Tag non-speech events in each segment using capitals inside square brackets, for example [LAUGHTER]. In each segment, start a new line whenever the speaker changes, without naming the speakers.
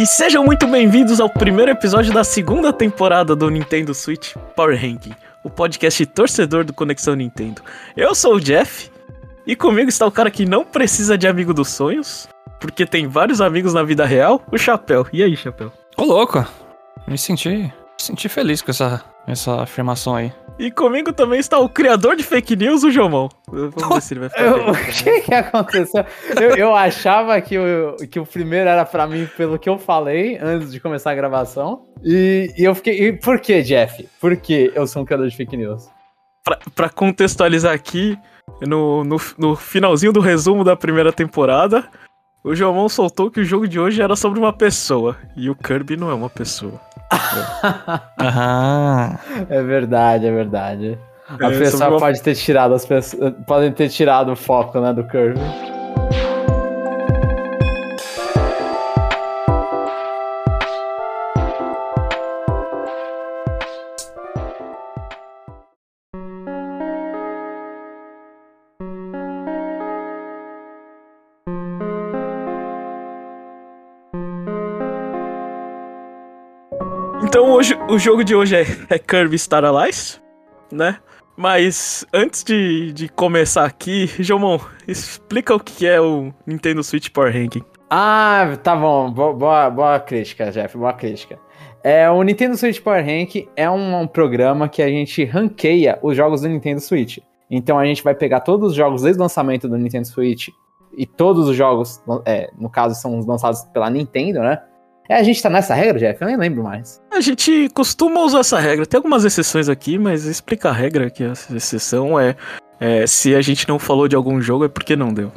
E sejam muito bem-vindos ao primeiro episódio da segunda temporada do Nintendo Switch Power Ranking, o podcast torcedor do Conexão Nintendo. Eu sou o Jeff e comigo está o cara que não precisa de amigo dos sonhos, porque tem vários amigos na vida real, o Chapéu. E aí, Chapéu?
Ô, louco! Me senti, me senti feliz com essa, essa afirmação aí.
E comigo também está o criador de fake news, o Jomão. Vamos ver se ele vai ficar
Eu- o [LAUGHS] que que aconteceu? Eu, eu achava que o, que o primeiro era pra mim pelo que eu falei antes de começar a gravação. E, e eu fiquei. E por que, Jeff? Por que eu sou um criador de fake news?
Pra, pra contextualizar aqui, no, no, no finalzinho do resumo da primeira temporada, o Jomão soltou que o jogo de hoje era sobre uma pessoa. E o Kirby não é uma pessoa.
Aham. [LAUGHS]
É verdade, é verdade. A
É,
pessoa
uma-
pode ter tirado as pessoas. Podem ter tirado o foco, né, do Kirby.
O jogo de hoje é, é Kirby Star Allies, né? Mas antes de, de começar aqui, Jomon, explica o que é o Nintendo Switch Power Ranking.
Ah, tá bom. Bo- Boa, boa crítica, Jeff. Boa crítica. É, o Nintendo Switch Power Rank é um, um programa que a gente ranqueia os jogos do Nintendo Switch. Então a gente vai pegar todos os jogos desde o lançamento do Nintendo Switch e todos os jogos, é, no caso, são os lançados pela Nintendo, né? É, a gente tá nessa regra, Jeff? Eu nem lembro mais.
A gente costuma usar essa regra. Tem algumas exceções aqui, mas explica a regra que a exceção é, é se a gente não falou de algum jogo é porque não deu.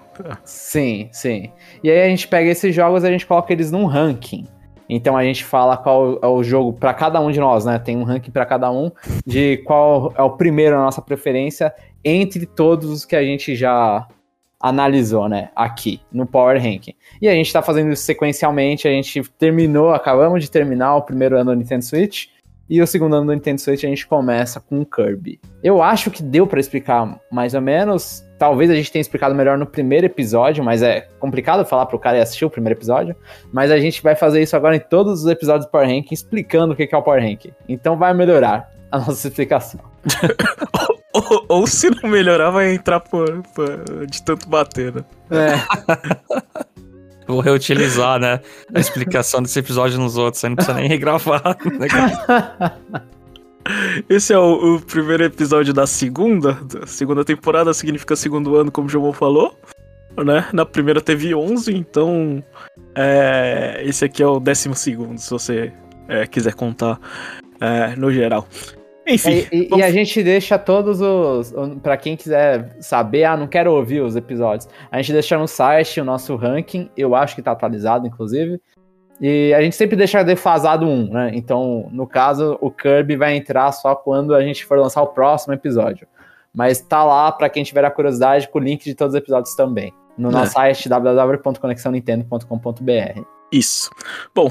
Sim, sim. E aí a gente pega esses jogos e a gente coloca eles num ranking. Então a gente fala qual é o jogo pra cada um de nós, né? Tem um ranking pra cada um de qual é o primeiro na nossa preferência entre todos os que a gente já analisou, né? Aqui no Power Ranking. E a gente tá fazendo isso sequencialmente. A gente terminou, acabamos de terminar o primeiro ano do Nintendo Switch. E o segundo ano do Nintendo Switch a gente começa com o Kirby. Eu acho que deu pra explicar mais ou menos. Talvez a gente tenha explicado melhor no primeiro episódio, mas é complicado falar pro cara ir assistir o primeiro episódio. Mas a gente vai fazer isso agora em todos os episódios do Power Ranking, explicando o que que é o Power Ranking. Então vai melhorar a nossa explicação. [LAUGHS]
Ou, ou se não melhorar, vai entrar por, por- de tanto bater, né?
É, [LAUGHS]
Vou reutilizar, né? A explicação desse episódio nos outros. Aí não precisa nem regravar. [LAUGHS] né?
Esse é o, o primeiro episódio da segunda. Da segunda temporada significa segundo ano, como o João falou. Né? Na primeira teve 11, então. é, esse aqui é o décimo segundo, se você é, quiser contar é, no geral. Enfim.
e, e- e
vamos-
a gente deixa todos os. Pra quem quiser saber, ah, não quero ouvir os episódios. A gente deixa no site o nosso ranking. Eu acho que tá atualizado, inclusive. E a gente sempre deixa defasado um, né? Então, no caso, o Kirby vai entrar só quando a gente for lançar o próximo episódio. Mas tá lá pra quem tiver a curiosidade com o link de todos os episódios também. No
É.
nosso site www.conexãonintendo.com.br.
Isso. Bom,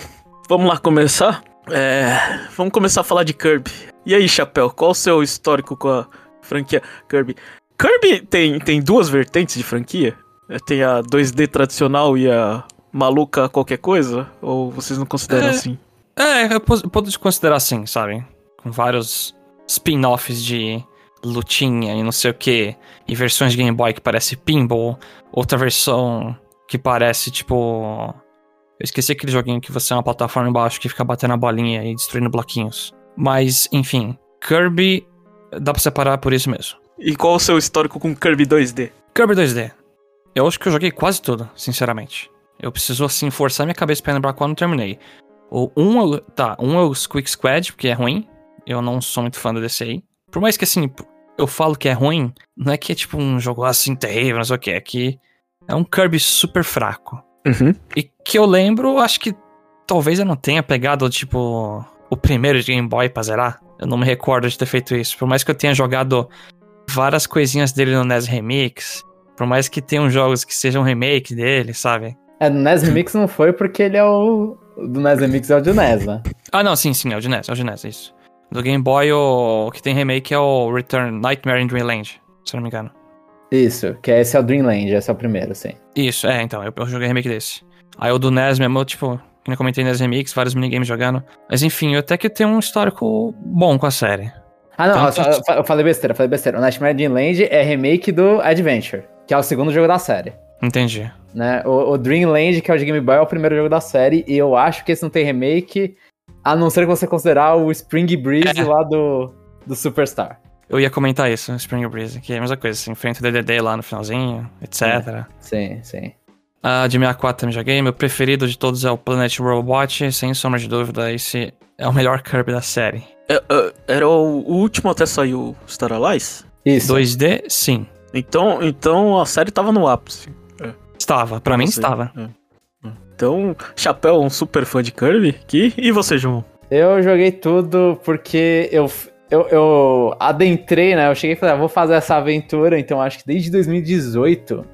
vamos lá começar. É, vamos começar a falar de Kirby. E aí, Chapéu, qual o seu histórico com a franquia Kirby? Kirby tem, tem duas vertentes de franquia? É, Tem a 2D tradicional e a maluca qualquer coisa? Ou vocês não consideram
É.
assim?
É, eu pos- posso considerar assim, sabe? Com vários spin-offs de lutinha e não sei o que. E versões de Game Boy que parece pinball. Outra versão que parece tipo. Eu esqueci aquele joguinho que você é uma plataforma embaixo que fica batendo a bolinha e destruindo bloquinhos. Mas, enfim, Kirby dá pra separar por isso mesmo.
E qual o seu histórico com Kirby 2D?
Kirby 2D. Eu acho que eu joguei quase tudo, sinceramente. Eu preciso, assim, forçar minha cabeça pra lembrar quando terminei. O um, eu- tá, um é o Squeak Squad, porque é ruim. Eu não sou muito fã desse aí. Por mais que, assim, eu falo que é ruim, não é que é tipo um jogo assim terrível, não sei o que. É que é um Kirby super fraco.
Uhum.
E que eu lembro, acho que talvez eu não tenha pegado, tipo, o primeiro de Game Boy pra zerar. Eu não me recordo de ter feito isso. Por mais que eu tenha jogado várias coisinhas dele no NES Remix, por mais que tenham jogos que sejam remake dele, sabe?
É, no NES Remix não foi porque ele é o. Do NES Remix é o de NES, né?
Ah, não, sim, sim, é o de NES, é o de NES, isso. Do Game Boy, o que tem remake é o Return Nightmare in Dreamland, se eu não me engano.
Isso, que esse é o Dreamland, esse é o primeiro, sim.
Isso, é, então, eu, eu joguei remake desse. Aí o do NES mesmo, eu, tipo, eu comentei nas remix, vários minigames jogando. Mas enfim, eu até que tenho um histórico bom com a série.
Ah, não,
Tanto-
eu, fa- eu falei besteira, eu falei besteira. O Nightmare Dreamland é remake do Adventure, que é o segundo jogo da série.
Entendi.
Né? O, o Dreamland, que é o de Game Boy, é o primeiro jogo da série, e eu acho que esse não tem remake, a não ser que você considerar o Spring Breeze
É.
lá do, do Superstar.
Eu ia comentar isso, Spring Breeze, que é a mesma coisa, assim, enfrenta o DDD lá no finalzinho, etc.
Sim, sim.
Ah, de 64 também joguei. Meu preferido de todos é o Planet Robot. Sem sombra de dúvida, esse é o melhor Kirby da série.
É, é, era o, último até sair o Star Allies?
Isso.
2D, sim.
Então, então a série tava no ápice.
Estava, pra mim estava.
é. Então, Chapéu é um super fã de Kirby. Que, e você, João?
Eu joguei tudo porque eu, eu, eu adentrei, né? Eu cheguei e falei, ah, vou fazer essa aventura, então acho que desde 2018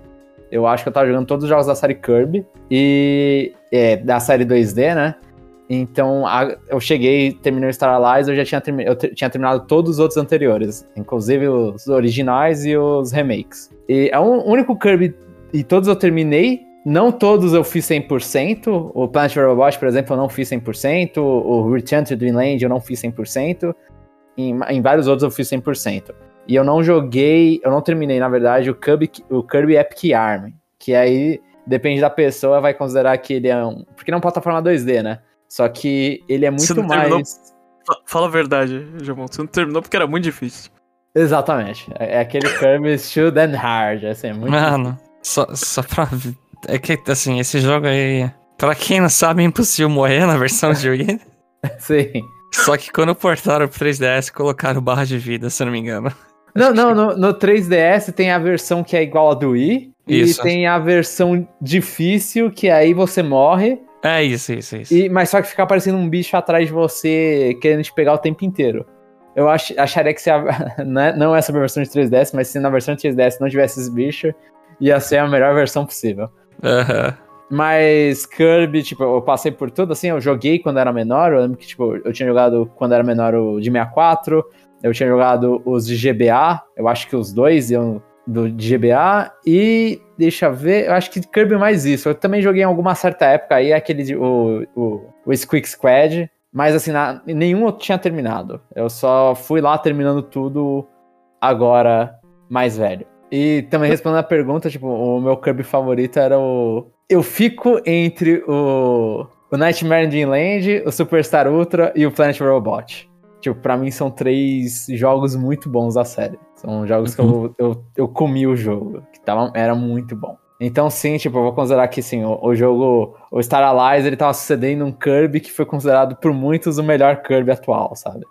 eu acho que eu tava jogando todos os jogos da série Kirby e é, da série 2D, né? Então a- eu cheguei, terminei o Star Allies, eu já tinha, eu tinha terminado todos os outros anteriores, inclusive os originais e os remakes. E é o único Kirby, e todos eu terminei, não todos eu fiz 100%. O Planet Robot, por exemplo, eu não fiz 100%. O Return to Dreamland eu não fiz 100%. Em, em vários outros eu fiz 100%. E eu não joguei, eu não terminei, na verdade, o Kirby, o Kirby Epic Arm. Que aí, depende da pessoa, vai considerar que ele é um... Porque não é uma plataforma 2D, né? Só que ele é
Você
muito
não terminou?
mais...
Fa- Fala a verdade, João. Você não terminou porque era muito difícil.
Exatamente. É, é aquele Kirby [LAUGHS] Shoot and Hard, assim, é muito...
Mano, só, só pra. É que, assim, esse jogo aí. Pra quem não sabe, é impossível morrer na versão de Wii. [LAUGHS]
Sim.
Só que quando portaram pro 3DS, colocaram barra de vida, se eu não me engano.
Não, não, no, no 3DS tem a versão que é igual a do Wii.
Isso.
E tem a versão difícil, que aí você morre,
É isso, isso, isso.
e, mas só que fica aparecendo um bicho atrás de você querendo te pegar o tempo inteiro. Eu ach, acharia que se a, [LAUGHS] não é- não essa versão de 3DS, mas se na versão de 3DS não tivesse esses bichos, ia ser a melhor versão possível.
Aham.
Mas Kirby, tipo, eu passei por tudo, assim, eu joguei quando era menor, eu lembro que, tipo, eu tinha jogado quando era menor o de 64, eu tinha jogado os de GBA, eu acho que os dois iam do de GBA, e deixa ver, eu acho que Kirby mais isso, eu também joguei em alguma certa época aí, aquele, de, o, o, o Squeak Squad, mas assim, na, nenhum eu tinha terminado, eu só fui lá terminando tudo agora mais velho. E também respondendo a pergunta, tipo, o meu Kirby favorito era o. Eu fico entre o. O Nightmare in Dreamland, o Superstar Ultra e o Planet Robot. Tipo, pra mim são três jogos muito bons da série. São jogos que eu, eu, eu comi o jogo, que tava, era muito bom. Então, sim, tipo, eu vou considerar que sim, o, o jogo, o Star Allies, ele tava sucedendo um Kirby que foi considerado por muitos o melhor Kirby atual, sabe?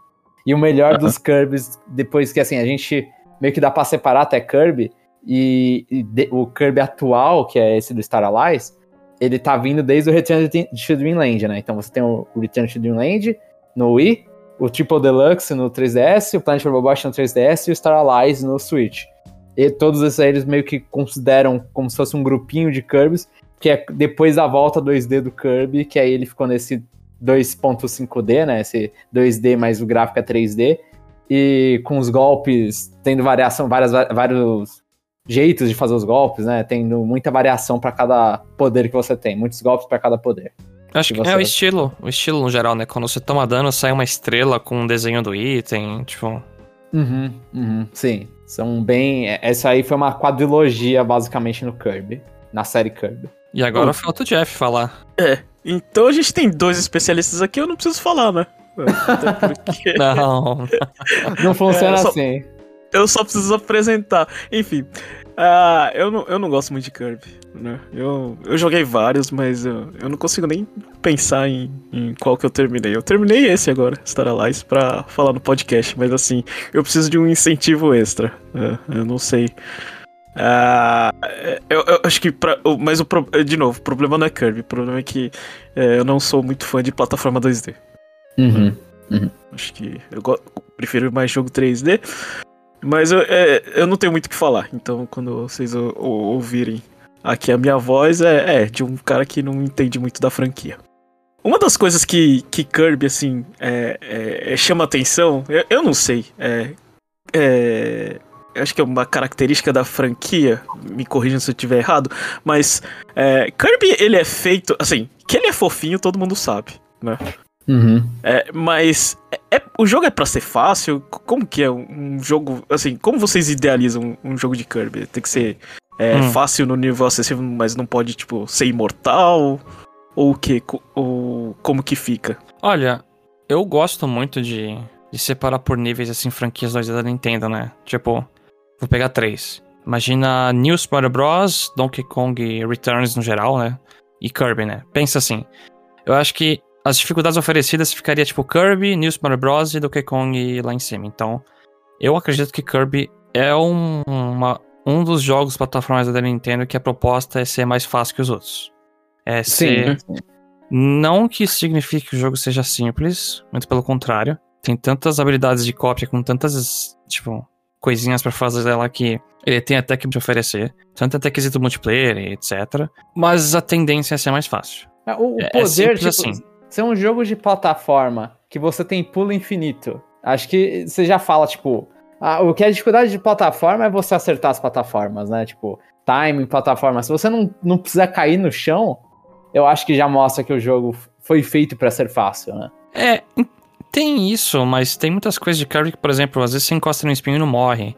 E o melhor dos Kirbys, depois que assim, a gente meio que dá pra separar até Kirby, e, e de- o Kirby atual, que é esse do Star Allies, ele tá vindo desde o Return to Dreamland, né? Então você tem o Return to Dreamland no Wii, o Triple Deluxe no 3DS, o Planet Robot no 3DS e o Star Allies no Switch. E todos esses aí eles meio que consideram como se fosse um grupinho de Kirbys, que é depois da volta 2D do Kirby, que aí ele ficou nesse 2.5D, né? Esse 2D, mas o gráfico é 3D. E com os golpes tendo variação, várias, vários jeitos de fazer os golpes, né? Tendo muita variação pra cada poder que você tem, muitos golpes pra cada poder.
Acho que é o estilo, o estilo no geral, né? Quando você toma dano, sai uma estrela com um desenho do item, tipo.
Uhum, uhum, sim. São bem. é- Essa aí foi uma quadrilogia, basicamente, no Kirby. Na série Kirby.
E agora
Hum.
falta o Jeff falar.
É. Então a gente tem dois especialistas aqui, eu não preciso falar, né? Porque [LAUGHS]
Não. [LAUGHS]
Não funciona
É, só-
assim.
eu só preciso apresentar. Enfim. ah, eu, não, eu não gosto muito de Kirby, né? Eu, eu joguei vários, mas eu, eu não consigo nem pensar em, em qual que eu terminei. Eu terminei esse agora, Star Allies, pra falar no podcast, mas assim, eu preciso de um incentivo extra. É, eu não sei. Ah, eu, eu acho que. Pra, mas o de novo, o problema não é Kirby, o problema é que é, eu não sou muito fã de plataforma 2D.
Uhum.
Acho que eu prefiro mais jogo 3D. Mas eu, é, eu não tenho muito o que falar. Então, quando vocês o- o- ouvirem aqui a minha voz, é, é de um cara que não entende muito da franquia. Uma das coisas que, que Kirby, assim, é, é- é- chama atenção, eu, eu não sei, é, é- acho que é uma característica da franquia, me corrijam se eu estiver errado, mas é, Kirby, ele é feito, assim, que ele é fofinho, todo mundo sabe, né?
Uhum.
É, mas é, o jogo é pra ser fácil? Como que é um um jogo, assim, como vocês idealizam um jogo de Kirby? Tem que ser é,
Hum.
fácil no nível acessível, mas não pode, tipo, ser imortal? Ou o que? Ou como que fica?
Olha, eu gosto muito de, de separar por níveis, assim, franquias 2D da Nintendo, né? Tipo, vou pegar três. Imagina New Super Bros, Donkey Kong Returns no geral, né? E Kirby, né? Pensa assim. Eu acho que as dificuldades oferecidas ficaria tipo Kirby, New Super Bros e Donkey Kong lá em cima. Então, eu acredito que Kirby é um, uma- um dos jogos plataformas da Nintendo que a proposta é ser mais fácil que os outros. É ser
Sim.
não que isso signifique que o jogo seja simples, muito pelo contrário. Tem tantas habilidades de cópia com tantas, tipo, coisinhas pra fazer lá que ele tem até que te oferecer. Tanto até quesito multiplayer e etc. Mas a tendência é ser mais fácil.
O, o
É- é
poder,
simples
tipo,
assim.
ser um jogo de plataforma que você tem pulo infinito. Acho que você já fala, tipo, ah, o que é dificuldade de plataforma é você acertar as plataformas, né? Tipo, timing, plataforma. Se você não, não precisa cair no chão, eu acho que já mostra que o jogo foi feito pra ser fácil, né?
É, em- tem isso, mas tem muitas coisas de Kirby que, por exemplo, às vezes você encosta no espinho e não morre.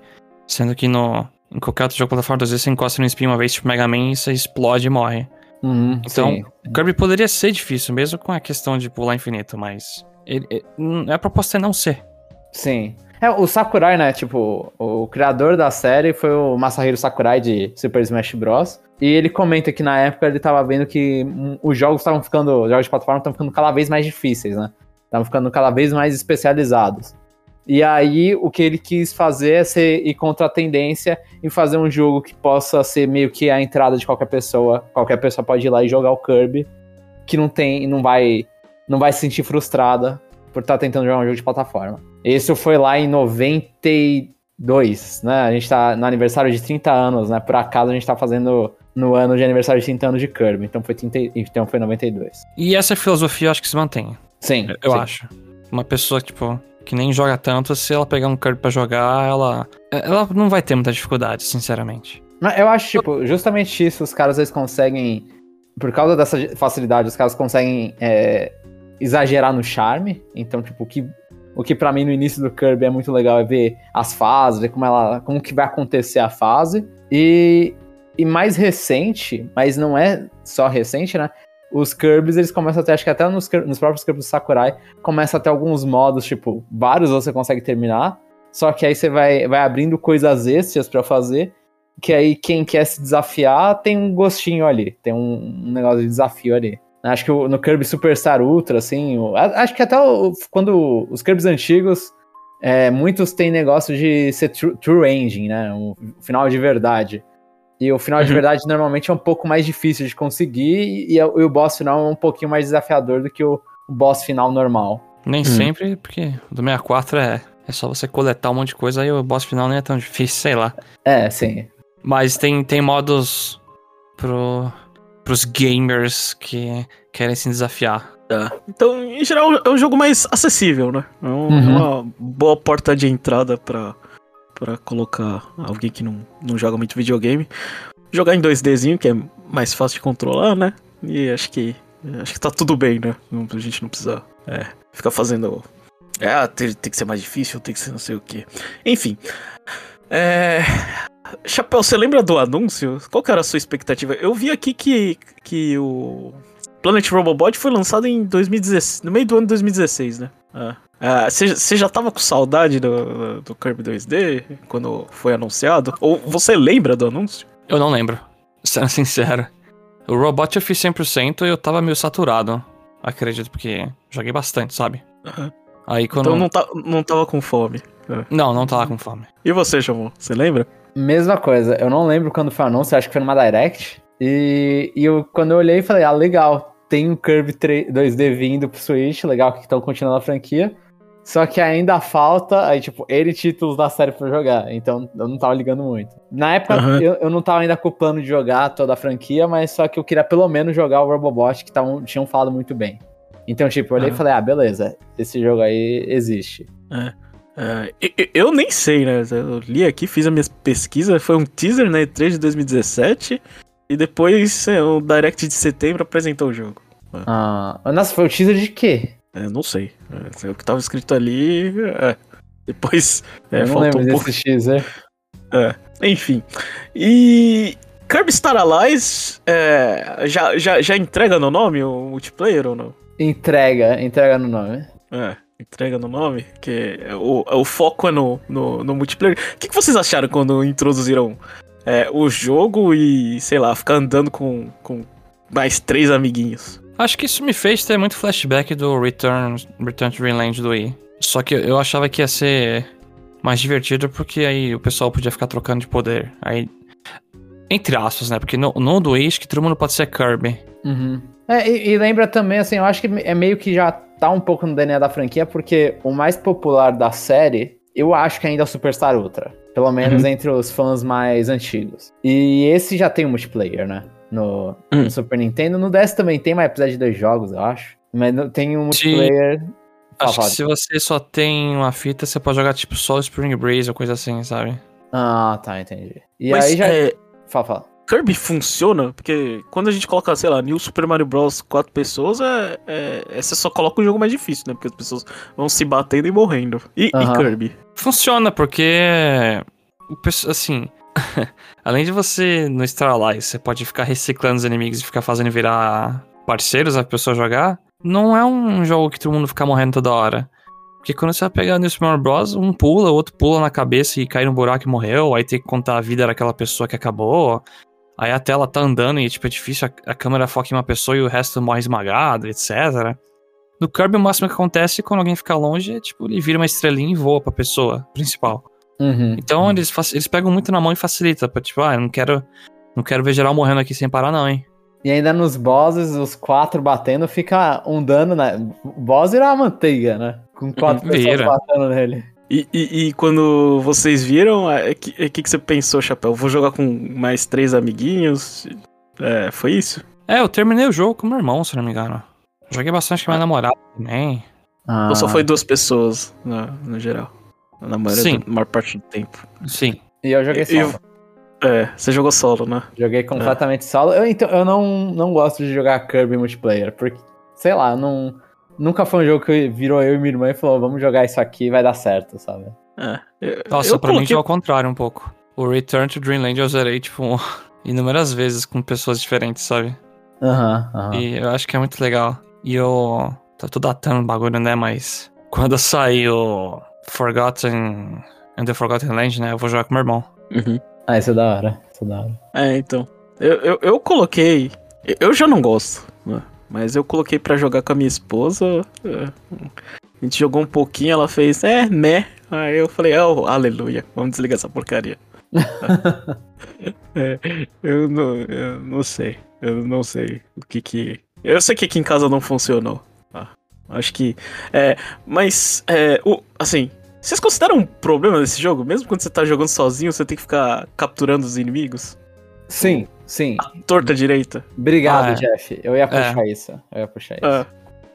Sendo que no, em qualquer outro jogo de plataforma, às vezes você encosta no espinho uma vez, tipo Mega Man, e você explode e morre.
Uhum,
Então,
sim.
Kirby poderia ser difícil, mesmo com a questão de pular infinito, mas ele, ele- a proposta é não ser.
Sim. É, o Sakurai, né? Tipo, o criador da série foi o Masahiro Sakurai de Super Smash Bros. E ele comenta que na época ele tava vendo que hum, os jogos estavam ficando. Os jogos de plataforma estavam ficando cada vez mais difíceis, né? Estavam ficando cada vez mais especializados. E aí o que ele quis fazer é ser, ir contra a tendência e fazer um jogo que possa ser meio que a entrada de qualquer pessoa. Qualquer pessoa pode ir lá e jogar o Kirby. Que não tem. não vai. não vai se sentir frustrada por estar tentando jogar um jogo de plataforma. Esse foi lá em 92, né? A gente tá no aniversário de 30 anos, né? Por acaso a gente tá fazendo no ano de aniversário de 30 anos de Kirby, então foi, 30, e- então foi 92.
E essa filosofia eu acho que se mantém.
Sim,
Eu
sim.
acho. Uma pessoa, tipo, que nem joga tanto, se ela pegar um Kirby pra jogar, ela. Ela não vai ter muita dificuldade, sinceramente.
Eu acho, tipo, justamente isso, os caras eles conseguem, por causa dessa facilidade, os caras conseguem é, exagerar no charme. Então, tipo, que, o que para mim no início do Kirby é muito legal é ver as fases, ver como ela, como que vai acontecer a fase. E, e mais recente, mas não é só recente, né? Os Kirby's, eles começam a ter, acho que até nos, nos próprios Kirby's do Sakurai, começa a ter alguns modos, tipo, vários você consegue terminar, só que aí você vai, vai abrindo coisas extras pra fazer, que aí quem quer se desafiar tem um gostinho ali, tem um, um negócio de desafio ali. Acho que o- no Kirby Superstar Ultra, assim, o- acho que até o- quando os Kirby's antigos, é, muitos têm negócio de ser true, true ending, né? Um final de verdade. E o final de
Uhum.
verdade normalmente é um pouco mais difícil de conseguir, e, e o boss final é um pouquinho mais desafiador do que o, o boss final normal.
Nem
Hum.
sempre, porque do 64 é, é só você coletar um monte de coisa, aí o boss final nem é tão difícil, sei lá.
É, sim.
Mas tem, tem modos pro, pros gamers que querem se desafiar.
Tá. Então, em geral, é um jogo mais acessível, né? É um-
Uhum.
uma boa porta de entrada pra, pra colocar alguém que não, não joga muito videogame. Jogar em 2Dzinho, que é mais fácil de controlar, né? E acho que acho que tá tudo bem, né? Não- a gente não precisa é, ficar fazendo. É, tem, tem que ser mais difícil, tem que ser não sei o que. Enfim. É. Chapéu, você lembra do anúncio? Qual que era a sua expectativa? Eu vi aqui que, que o Planet Robobot foi lançado em 2016, no meio do ano de 2016, né? Ah. Ah, Você você já tava com saudade do, do Kirby 2D quando foi anunciado? Ou você lembra do anúncio?
Eu não lembro, [LAUGHS] sendo sincero. O Robot eu fiz 100% e eu tava meio saturado, acredito, porque joguei bastante, sabe? Aí quando...
Então não, tá, não tava com fome.
Não, não tava com fome.
E você, Chamon? Você lembra?
Mesma coisa, eu não lembro quando foi o anúncio, acho que foi numa Direct. E, e eu, quando eu olhei, falei, ah, legal, tem um Kirby 3 2D vindo pro Switch, legal que estão continuando a franquia. Só que ainda falta, aí, tipo, ele títulos da série pra jogar. Então eu não tava ligando muito. Na época,
Aham.
eu, eu não tava ainda com o plano de jogar toda a franquia, mas só que eu queria pelo menos jogar o Robobot, que tavam, tinham falado muito bem. Então, tipo, eu olhei e
Aham.
falei, ah, beleza, esse jogo aí existe.
É, e- eu nem sei, né? Eu li aqui, fiz a minha pesquisa. Foi um teaser na E3 de 2017. E depois é, o Direct de setembro apresentou o jogo.
Ah, nossa, foi o teaser de quê?
É, não sei. É, o que tava escrito ali. É. Depois. É, faltou
lembro
um pouco.
teaser.
É. Enfim. E. Kirby Star Allies é, já, já, já entrega no nome o multiplayer ou não?
Entrega, entrega no nome.
É, entrega no nome, que é o, o foco é no, no, no multiplayer. O que, que vocês acharam quando introduziram é, o jogo e, sei lá, ficar andando com, com mais três amiguinhos?
Acho que isso me fez ter muito flashback do Return, Return to Dreamland do Wii. Só que eu achava que ia ser mais divertido porque aí o pessoal podia ficar trocando de poder. Aí. Entre aspas, né? Porque no, no do Wii acho que todo mundo pode ser Kirby.
Uhum. É, e, e lembra também, assim, eu acho que é meio que já tá um pouco no DNA da franquia, porque o mais popular da série, eu acho que ainda é o Superstar Ultra. Pelo menos
Uhum.
entre os fãs mais antigos. E esse já tem um multiplayer, né? No,
Hum.
no Super Nintendo. No DS também tem, mas precisa de dois jogos, eu acho. Mas não- tem um multiplayer. Fala,
Acho que se você só tem uma fita, você pode jogar tipo só Spring Breeze ou coisa assim, sabe?
Ah, tá, entendi. E
Mas
aí já.
é,
Fala, fala.
Kirby funciona? Porque quando a gente coloca, sei lá, New Super Mario Bros. quatro pessoas, é, é, é- você só coloca o jogo mais difícil, né? Porque as pessoas vão se batendo e morrendo. E, e. Kirby?
Funciona, porque. Assim. [LAUGHS] além de você no Star Allies, você pode ficar reciclando os inimigos e ficar fazendo virar parceiros a pessoa jogar. Não é um jogo que todo mundo fica morrendo toda hora. Porque quando você vai pegar no Super Mario Bros, um pula, o outro pula na cabeça e cai no buraco e morreu. Aí tem que contar a vida daquela pessoa que acabou. Aí a tela tá andando e, tipo, é difícil, a, a câmera foca em uma pessoa e o resto morre esmagado, etc. No Kirby, o máximo que acontece quando alguém fica longe é, tipo, ele vira uma estrelinha e voa pra pessoa principal.
Uhum.
Então eles, fac- eles pegam muito na mão e facilita. Pra, tipo, ah, eu não quero, não quero ver geral morrendo aqui sem parar, não, hein?
E ainda nos bosses, os quatro batendo, fica um dano, né? O boss vira uma manteiga, né? Com quatro pessoas batendo nele.
E, e- e quando vocês viram, o é, que, é, que, que você pensou, Chapéu? Vou jogar com mais três amiguinhos? É, foi isso?
É, eu terminei o jogo com meu irmão, se não me engano. Joguei bastante com minha namorada também.
Ah,
Ou só foi duas pessoas, no, no geral? Na maioria,
Sim.
do- na maior parte do tempo.
Sim.
E eu joguei
E-
solo.
É, você jogou solo, né?
Joguei completamente solo. Eu, então, eu não, não gosto de jogar Kirby multiplayer, porque, sei lá, não, nunca foi um jogo que virou eu e minha irmã e falou, vamos jogar isso aqui, vai dar certo, sabe?
É. Eu,
Nossa,
eu
pra mim
coloquei...
já é o contrário um pouco. O Return to Dreamland eu zerei, tipo, [LAUGHS] inúmeras vezes com pessoas diferentes, sabe?
Aham, aham.
E eu acho que é muito legal. E eu. Tá tudo datando o bagulho, né? Mas. Quando [LAUGHS] sair o Forgotten. And the Forgotten Land, né? Eu vou jogar com meu irmão.
Uhum.
Ah, isso é da hora, isso é da hora.
É, então. Eu, eu, eu coloquei. Eu já não gosto, né? Mas eu coloquei pra jogar com a minha esposa. é, A gente jogou um pouquinho, ela fez, é, né? Aí eu falei, oh, aleluia, vamos desligar essa porcaria. [LAUGHS] É, eu, não, eu não sei. Eu não sei o que que. Eu sei que aqui em casa não funcionou. tá? Acho que. É, mas, é, o, assim. Vocês consideram um problema desse jogo? Mesmo quando você tá jogando sozinho, você tem que ficar capturando os inimigos?
Sim, sim.
Torta direita.
Obrigado,
Ah, é.
Jeff. Eu ia puxar isso. Eu ia puxar isso.
Ah,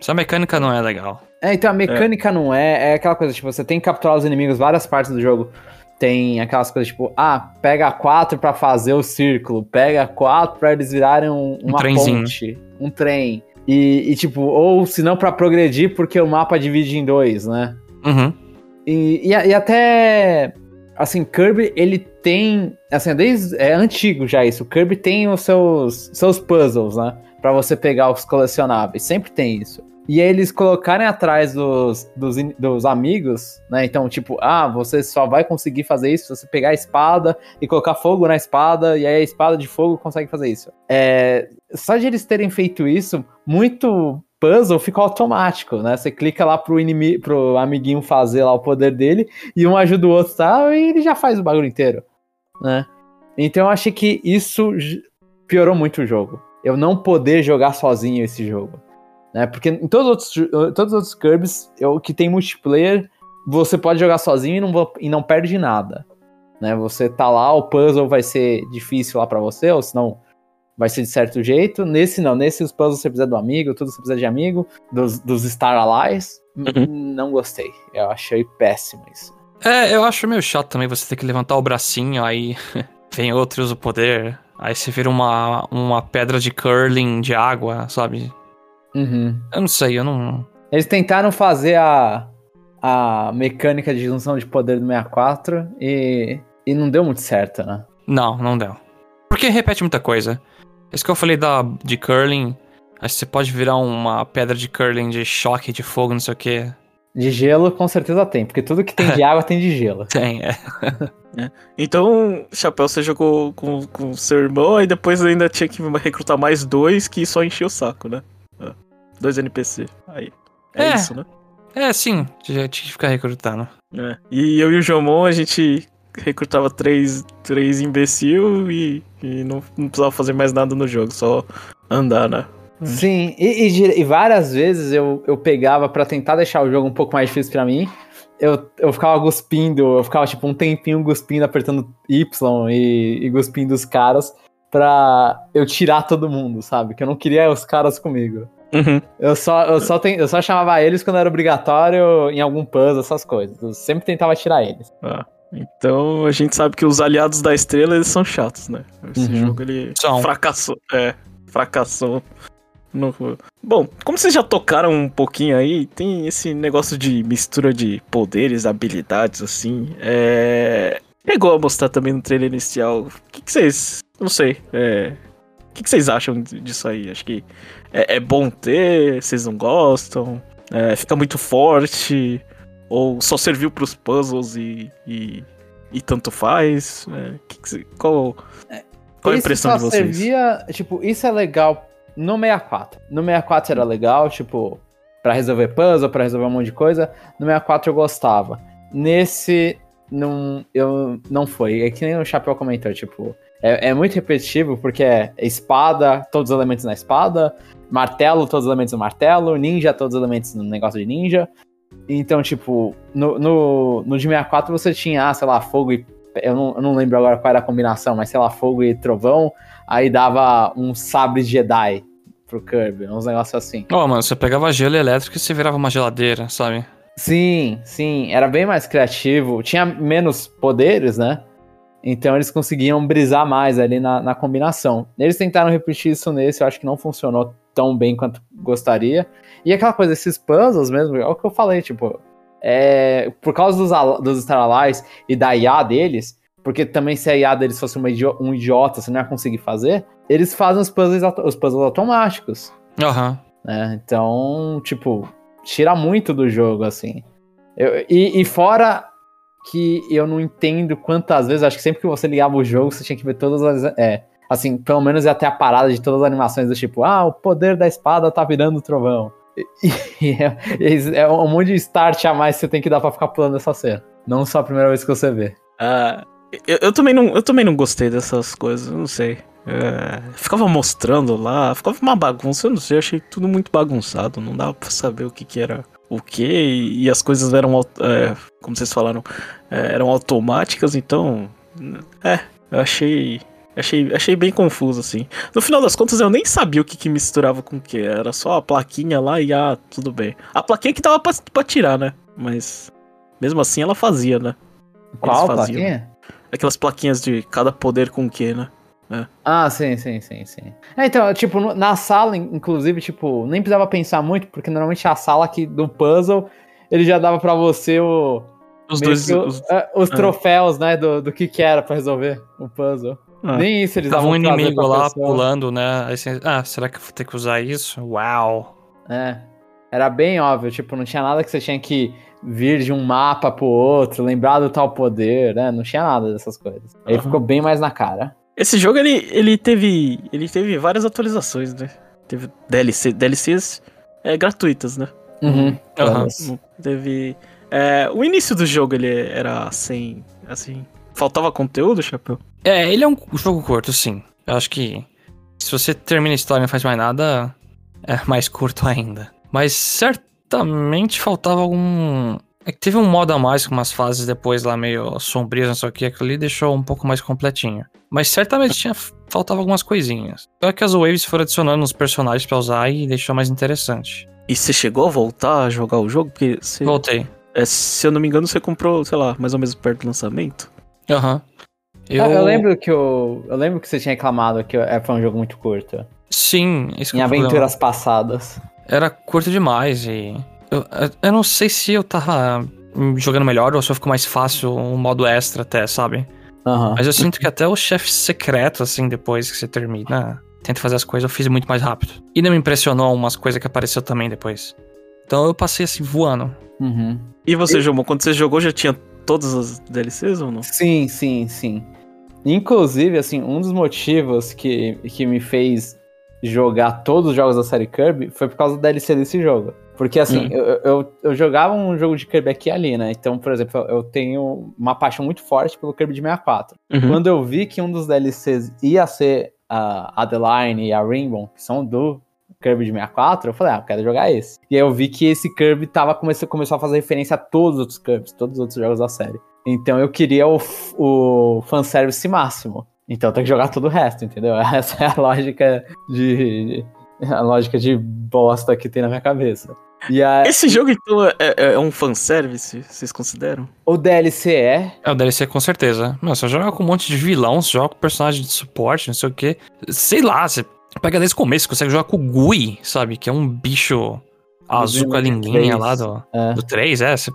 Essa mecânica não é legal.
É, então a mecânica não é, é aquela coisa, tipo, você tem que capturar os inimigos várias partes do jogo. Tem aquelas coisas tipo, ah, pega quatro pra fazer o círculo, pega quatro pra eles virarem um, uma
trenzinho.
ponte, um trem. E, e, tipo, ou se não pra progredir, porque o mapa divide em dois, né?
Uhum.
E, e, a- e até, assim, Kirby, ele tem, assim, desde, é antigo já isso, o Kirby tem os seus, seus puzzles, né? Pra você pegar os colecionáveis, sempre tem isso. E aí eles colocarem atrás dos, dos, dos amigos, né? Então, tipo, ah, você só vai conseguir fazer isso se você pegar a espada e colocar fogo na espada, e aí a espada de fogo consegue fazer isso. É, só de eles terem feito isso, muito puzzle fica automático, né? Você clica lá pro inimigo, pro amiguinho fazer lá o poder dele, e um ajuda o outro, tá? E ele já faz o bagulho inteiro, né? Então eu achei que isso piorou muito o jogo. Eu não poder jogar sozinho esse jogo. Né? Porque em todos os outros, todos os outros Kirby's eu, que tem multiplayer, você pode jogar sozinho e não, e não perde nada. Né? Você tá lá, o puzzle vai ser difícil lá pra você, ou senão vai ser de certo jeito. Nesse não, nesse os puzzles você precisa do amigo, tudo você precisa de amigo, dos, dos Star Allies.
Uhum.
Não gostei. Eu achei péssimo isso.
É, eu acho meio chato também você ter que levantar o bracinho, aí [LAUGHS] vem outro e usa o poder. Aí você vira uma, uma pedra de curling de água, sabe?
Uhum.
Eu não sei, eu não.
Eles tentaram fazer a, a mecânica de junção de poder do 64 e, e não deu muito certo, né?
Não, não deu. Porque repete muita coisa. Isso que eu falei da, de curling. Acho que você pode virar uma pedra de curling de choque, de fogo, não sei o que.
De gelo, com certeza tem, porque tudo que tem de [LAUGHS] água tem de gelo.
Tem, [LAUGHS] é.
Então, Chapéu, você jogou com, com seu irmão e depois ainda tinha que recrutar mais dois que só enchia o saco, né? Ah, Dois NPC. Aí. É,
É.
isso, né?
É, sim, já tinha que ficar recrutando.
É. E eu e o Jomon, a gente recrutava três, três imbecil e, e não, não precisava fazer mais nada no jogo, só andar, né?
Sim, e, e e várias vezes eu, eu pegava pra tentar deixar o jogo um pouco mais difícil pra mim. Eu, eu ficava cuspindo, eu ficava tipo um tempinho cuspindo, apertando Y e, e cuspindo os caras pra eu tirar todo mundo, sabe? Que eu não queria os caras comigo.
Uhum.
Eu só, eu só, ten- eu só chamava eles quando era obrigatório em algum puzzle, essas coisas. Eu sempre tentava tirar eles.
Ah, então a gente sabe que os aliados da estrela eles são chatos, né? Esse
Uhum.
jogo ele
São.
fracassou. É, fracassou. No... Bom, como vocês já tocaram um pouquinho aí, tem esse negócio de mistura de poderes, habilidades, assim. É. Chegou a mostrar também no trailer inicial. O que, que vocês. Não sei. É. O que, que vocês acham disso aí? Acho que é, é bom ter, vocês não gostam? É, fica muito forte? Ou só serviu pros puzzles e, e, e tanto faz? É, que que qual, qual a impressão de vocês?
Servia, tipo, isso é legal no 64. No 64 era legal, tipo, pra resolver puzzle, pra resolver um monte de coisa. No 64 eu gostava. Nesse, não, eu, não foi. É que nem o Chapéu comentou, tipo, é, é muito repetitivo porque é espada, todos os elementos na espada, martelo, todos os elementos no martelo, ninja, todos os elementos no negócio de ninja. Então, tipo, no, no, no de 64 você tinha, ah, sei lá, fogo e. Eu não, eu não lembro agora qual era a combinação, mas sei lá, fogo e trovão. Aí dava um sabre Jedi pro Kirby, uns negócios assim.
Ó, mano, você pegava gelo elétrico e você virava uma geladeira, sabe?
Sim, sim, era bem mais criativo. Tinha menos poderes, né? Então eles conseguiam brisar mais ali na, na combinação. Eles tentaram repetir isso nesse, eu acho que não funcionou tão bem quanto gostaria. E aquela coisa, esses puzzles mesmo, é o que eu falei, tipo, é, por causa dos, dos Star Allies e da IA deles, porque também se a IA deles fosse uma idio- um idiota, você não ia conseguir fazer, eles fazem os puzzles, os puzzles automáticos
Aham.
né? Então, tipo, tira muito do jogo, assim. Eu- e, e fora que eu não entendo quantas vezes, acho que sempre que você ligava o jogo, você tinha que ver todas as. É, assim, pelo menos ia até a parada de todas as animações do tipo, ah, o poder da espada tá virando trovão. E, [LAUGHS] e é, é um monte de start a mais que você tem que dar pra ficar pulando essa cena. Não só a primeira vez que você vê.
Ah, eu, eu também não, eu também não gostei dessas coisas, não sei. É, ficava mostrando lá, ficava uma bagunça, eu não sei, achei tudo muito bagunçado, não dava pra saber o que, que era o que, e, e as coisas eram, é, como vocês falaram, é, eram automáticas, então, é, eu achei, achei, achei bem confuso, assim. No final das contas, eu nem sabia o que, que misturava com o que, era só a plaquinha lá e, ah, tudo bem. A plaquinha que dava pra, pra tirar, né, mas mesmo assim ela fazia, né.
Qual
faziam.
plaquinha?
Aquelas plaquinhas de cada poder com o que, né?
Ah, sim, sim, sim, sim. É, então, tipo, na sala, in- inclusive, tipo, nem precisava pensar muito, porque normalmente a sala aqui do puzzle, ele já dava pra você o,
Os dois.
o-
os-
é, os
é.
troféus, né, do, do que que era pra resolver o puzzle.
Ah.
Nem isso eles
Tava
davam
um inimigo lá
pessoa.
pulando, né? Aí você, ah, será que eu vou ter que usar isso? Uau.
É. Era bem óbvio, tipo, não tinha nada que você tinha que vir de um mapa pro outro, lembrar do tal poder, né? Não tinha nada dessas coisas. Aí
Aham.
ficou bem mais na cara.
Esse jogo ele, ele teve. Ele teve várias atualizações, né? Teve DLC, DLCs é, gratuitas, né?
Uhum.
Não Teve. é, o início do jogo ele era sem. Assim. Faltava conteúdo, Chapéu?
É, ele é um jogo curto, sim. Eu acho que se você termina a história e não faz mais nada, é mais curto ainda. Mas certamente faltava algum. É que teve um modo a mais com umas fases depois lá meio sombrias, não sei o que, aquilo ali deixou um pouco mais completinho. Mas certamente tinha, faltava algumas coisinhas. Só que as waves foram adicionando uns personagens pra usar e deixou mais interessante.
E você chegou a voltar a jogar o jogo? Porque você,
Voltei.
é, se eu não me engano, você comprou, sei lá, mais ou menos perto do lançamento.
Aham.
Eu... eu lembro que eu, eu lembro que você tinha reclamado que é- foi um jogo muito curto.
Sim, isso que
Em
o problema.
aventuras passadas.
Era curto demais e. Eu, eu não sei se eu tava jogando melhor ou se ficou mais fácil um modo extra até, sabe?
Aham.
Mas eu sinto que até o chefe secreto, assim, depois que você termina, tenta fazer as coisas, eu fiz muito mais rápido. E não me impressionou umas coisas que apareceu também depois. Então eu passei assim, voando.
Uhum.
E você, Jomon, quando você jogou já tinha todas as DLCs ou não?
Sim, sim, sim. Inclusive, assim, um dos motivos que, que me fez jogar todos os jogos da série Kirby foi por causa da DLC desse jogo. Porque, assim,
Hum.
eu, eu, eu jogava um jogo de Kirby aqui e ali, né? Então, por exemplo, eu tenho uma paixão muito forte pelo Kirby de 64.
Uhum.
Quando eu vi que um dos DLCs ia ser a Adeline e a Rainbow, que são do Kirby de 64, eu falei, ah, eu quero jogar esse. E aí eu vi que esse Kirby tava, começou, começou a fazer referência a todos os outros Kirbys, todos os outros jogos da série. Então eu queria o, o fanservice máximo. Então tem que jogar todo o resto, entendeu? [LAUGHS] Essa é a lógica de. A lógica de bosta que tem na minha cabeça. E a,
Esse jogo, então, é, é um fanservice, vocês consideram?
o DLC é.
É o DLC com certeza. Meu, você joga com um monte de vilão, você joga com personagem de suporte, não sei o quê. Sei lá, você pega desde o começo, você consegue jogar com o Gui, sabe? Que é um bicho azul com a linguinha lá do,
é.
do 3, é. você-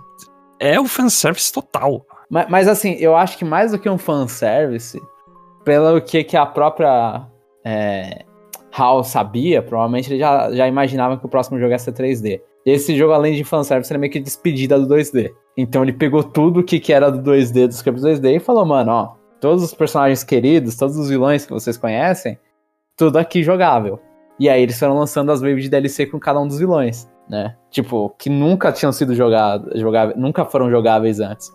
é o fanservice total.
Mas, mas, assim, eu acho que mais do que um fanservice, pelo que, que a própria é, Hal sabia, provavelmente ele já, já imaginava que o próximo jogo ia ser 3D. Esse jogo, além de fanservice, era meio que despedida do 2D. Então ele pegou tudo o que, que era do 2D, dos Kirby 2D, e falou, mano, ó, todos os personagens queridos, todos os vilões que vocês conhecem, tudo aqui jogável. E aí eles foram lançando as waves de DLC com cada um dos vilões, né? Tipo, que nunca tinham sido jogados, jogáveis, nunca foram jogáveis antes.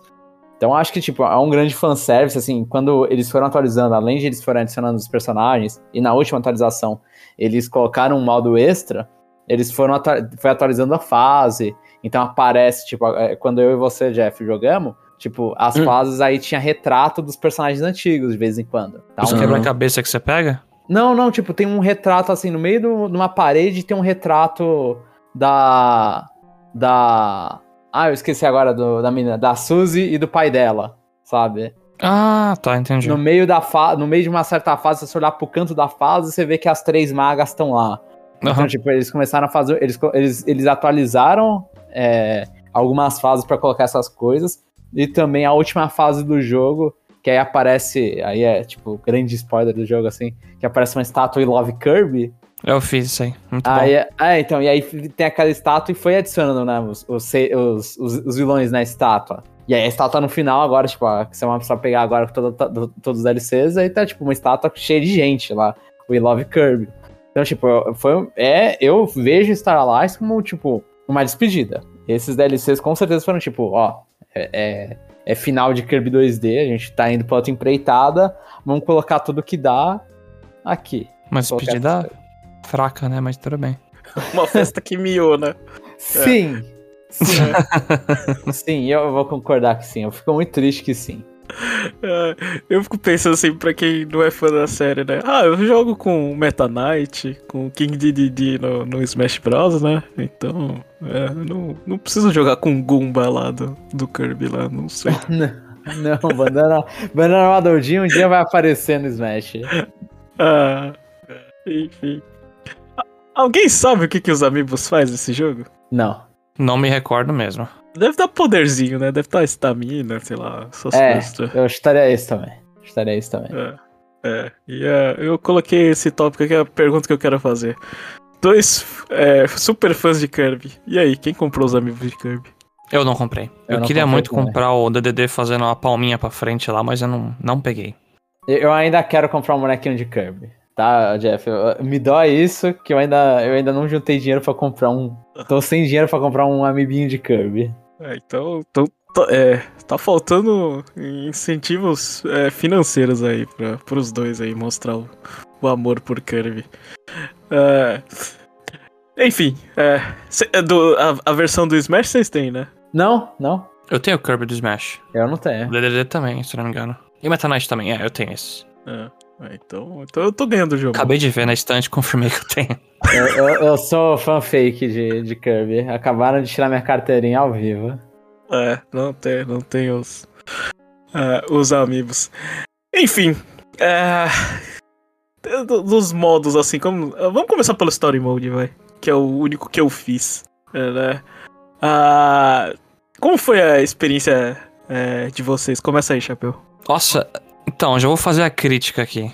Então acho que, tipo, é um grande fanservice, assim, quando eles foram atualizando, além de eles foram adicionando os personagens, e na última atualização eles colocaram um modo extra, eles foram atu- foi atualizando a fase, então aparece, tipo, é, quando eu e você, Jeff, jogamos, tipo, as
Hum.
fases aí tinha retrato dos personagens antigos, de vez em quando. Tá?
Os
Um-
quebra-cabeça que você pega?
não, não, tipo, tem um retrato assim, no meio do- de uma parede tem um retrato da. Da. Ah, eu esqueci agora do- da menina, da Suzy e do pai dela, sabe?
Ah, tá, entendi.
No meio da fa no meio de uma certa fase, se você olhar pro canto da fase, você vê que as três magas estão lá. Então,
Aham.
tipo, eles começaram a fazer. Eles, eles, eles atualizaram é, algumas fases pra colocar essas coisas. E também a última fase do jogo, que aí aparece. Aí é, tipo, grande spoiler do jogo, assim. Que aparece uma estátua e Love Kirby.
Eu fiz isso aí. Muito
Aí,
bom.
é, é, então, e aí tem aquela estátua e foi adicionando, né, os, os, os, os- vilões na estátua. E aí a estátua no final agora, tipo, ó, que você vai precisar pegar agora com toda- to- todos os DLCs, aí tá, tipo, uma estátua cheia de gente lá, We Love Kirby. Então, tipo, foi, é, eu vejo Star Allies como, tipo, uma despedida. Esses DLCs com certeza foram, tipo, ó, é, é, é final de Kirby 2D, a gente tá indo pra outra empreitada, vamos colocar tudo que dá aqui.
Mas
Colocar
despedida. Fraca, né? Mas tudo bem. [LAUGHS]
Uma festa que miou, né?
Sim. Sim. [LAUGHS] sim, eu vou concordar que sim. Eu fico muito triste que sim.
É, eu fico pensando assim, pra quem não é fã da série, né? Ah, eu jogo com Meta Knight, com King Dedede no, no Smash Bros, né? Então, é, não, não preciso jogar com Goomba lá do, do Kirby lá, não sei. [LAUGHS]
Não, Bandana, Bandana Madaldinho um dia vai aparecer no Smash.
Ah, enfim. Alguém sabe o que, que os amigos fazem nesse jogo?
Não.
Não me recordo mesmo.
Deve dar poderzinho, né? Deve dar estamina, sei lá, essas
É,
coisas.
eu estaria esse também. Estaria esse também.
É, é. E é, eu coloquei esse tópico aqui, é a pergunta que eu quero fazer. Dois é, super fãs de Kirby. E aí, quem comprou os amigos de Kirby?
Eu não comprei.
Eu
Eu,
não
queria
comprei
muito
também.
comprar o DDD fazendo uma palminha pra frente lá, mas eu não, não peguei.
Eu eu ainda quero comprar um bonequinho de Kirby. Tá, Jeff? Eu- me dói isso que eu ainda, eu ainda não juntei dinheiro pra comprar um. Tô sem dinheiro pra comprar um amiguinho de Kirby.
É, então, então tá, é, tá faltando incentivos é, financeiros aí pra, pros dois aí mostrar o, o amor por Kirby. É, enfim, é, cê- é do, a, a versão do Smash vocês têm, né?
Não, não.
Eu tenho o Kirby do Smash.
Eu não
O
tenho.
DDD também, se não me engano. E o Meta Knight também, é, eu tenho esse.
É, é, então, então eu tô ganhando o jogo.
Acabei de ver na estante, confirmei que eu tenho.
Eu, eu, eu sou fã fake de, de Kirby. Acabaram de tirar minha carteirinha ao vivo.
É, não tem, não tem os, é, os amigos. Enfim, do- dos modos assim, como, vamos começar pelo Story Mode, vai. que é o único que eu fiz. é, né? Ah, como foi a experiência de vocês? Começa aí, Chapéu.
Nossa, então, já vou fazer a crítica aqui.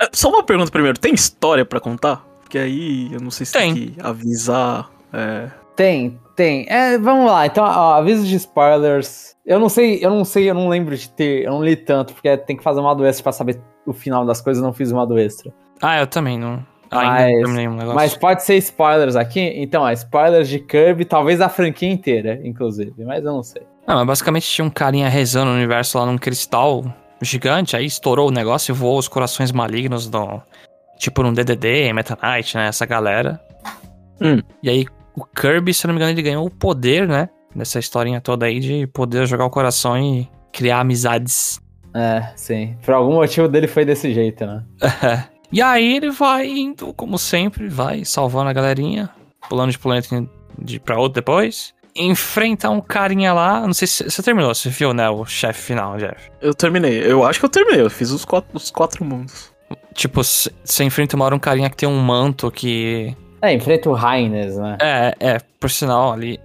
É, Só uma pergunta primeiro, tem história pra contar? Porque aí eu não sei se tem,
Tem.
que avisar. é,
Tem, tem. É, vamos lá. Então, ó, aviso de spoilers. Eu não sei, eu não sei, eu não lembro de ter, eu não li tanto, porque tem que fazer um modo extra pra saber o final das coisas, eu não fiz um modo extra.
Ah, eu também não.
Mas-
um negócio.
Mas pode ser spoilers aqui? Então, ó, spoilers de Kirby, talvez a franquia inteira, inclusive, mas eu não sei.
Não, mas basicamente tinha um carinha rezando no universo lá num cristal gigante, aí estourou o negócio e voou os corações malignos do. Tipo num DDD, Meta Knight, né? Essa galera.
Hum.
E aí o Kirby, se não me engano, ele ganhou o poder, né? Nessa historinha toda aí de poder jogar o coração e criar amizades.
É, sim. Por algum motivo dele foi desse jeito, né? [LAUGHS]
E aí ele vai indo, como sempre, vai salvando a galerinha, pulando de planeta de pra outro depois. Enfrenta um carinha lá, não sei se você terminou, você viu, né, o chefe final, Jeff.
Eu terminei. Eu acho que eu terminei. Eu fiz os quatro, os quatro mundos.
Tipo, você enfrenta uma hora um carinha que tem um manto que.
É, enfrenta o Highness, né?
É, é, por sinal, ali.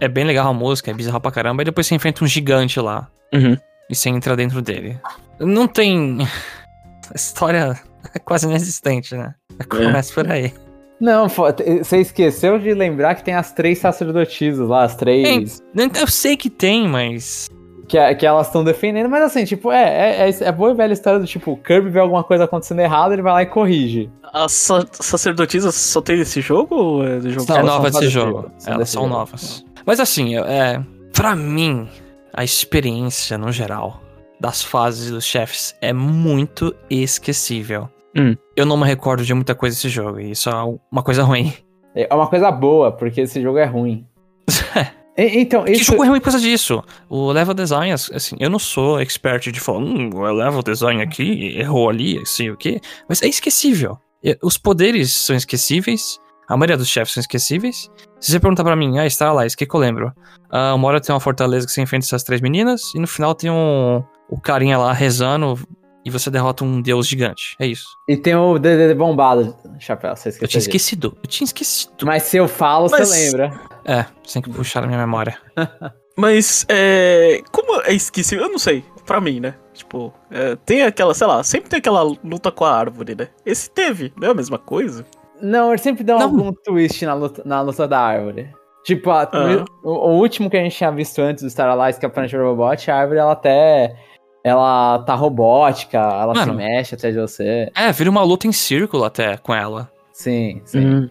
É bem legal a música, é bizarro pra caramba. E depois você enfrenta um gigante lá.
Uhum.
E você entra dentro dele. Não tem. [LAUGHS] A história é quase inexistente, né? Começa por aí.
Não, você esqueceu de lembrar que tem as três sacerdotisas lá, as três.
Eu sei que tem, mas.
Que, que elas estão defendendo, mas assim, tipo, é, é, é, é boa e velha história do tipo, o Kirby vê alguma coisa acontecendo errado, ele vai lá e corrige.
As sa sacerdotisas só tem nesse jogo ou é do jogo?
São-
é nova
são
desse
desse
jogo. Elas
desse
são
jogo.
novas. Mas assim, é. Pra mim, a experiência no geral das fases dos chefes é muito esquecível.
Hum.
Eu não me recordo de muita coisa desse jogo, e isso é uma coisa ruim.
É uma coisa boa, porque esse jogo é ruim. [LAUGHS] E- então,
Que
isso.
jogo é ruim por causa disso? O level design, assim, eu não sou expert de falar, hum, o level design aqui errou ali, assim, o quê? Mas é esquecível. Os poderes são esquecíveis, a maioria dos chefes são esquecíveis. Se você perguntar pra mim, ah, Starlight, o que, que eu lembro? Ah, uma hora tem uma fortaleza que você enfrenta essas três meninas, e no final tem um. O carinha lá rezando e você derrota um deus gigante. É isso.
E tem o DDD bombado, chapéu, você esqueceu.
Eu tinha esquecido. Eu tinha esquecido.
Mas se eu falo,
Mas-
você lembra.
É, você tem que puxar a minha memória. [LAUGHS]
Mas, é. Como é esquecível? Eu não sei. Pra mim, né? Tipo, é, tem aquela, sei lá, sempre tem aquela luta com a árvore, né? Esse teve, não é a mesma coisa?
Não, ele sempre dá
Não.
algum twist na luta, na luta da árvore. Tipo, a-
Ah.
o, o último que a gente tinha visto antes do Star Allies, que é o Planet Robot, a árvore ela até. Ela tá robótica, ela
Mano.
se mexe atrás de você.
É, vira uma luta em círculo até com ela.
Sim, sim.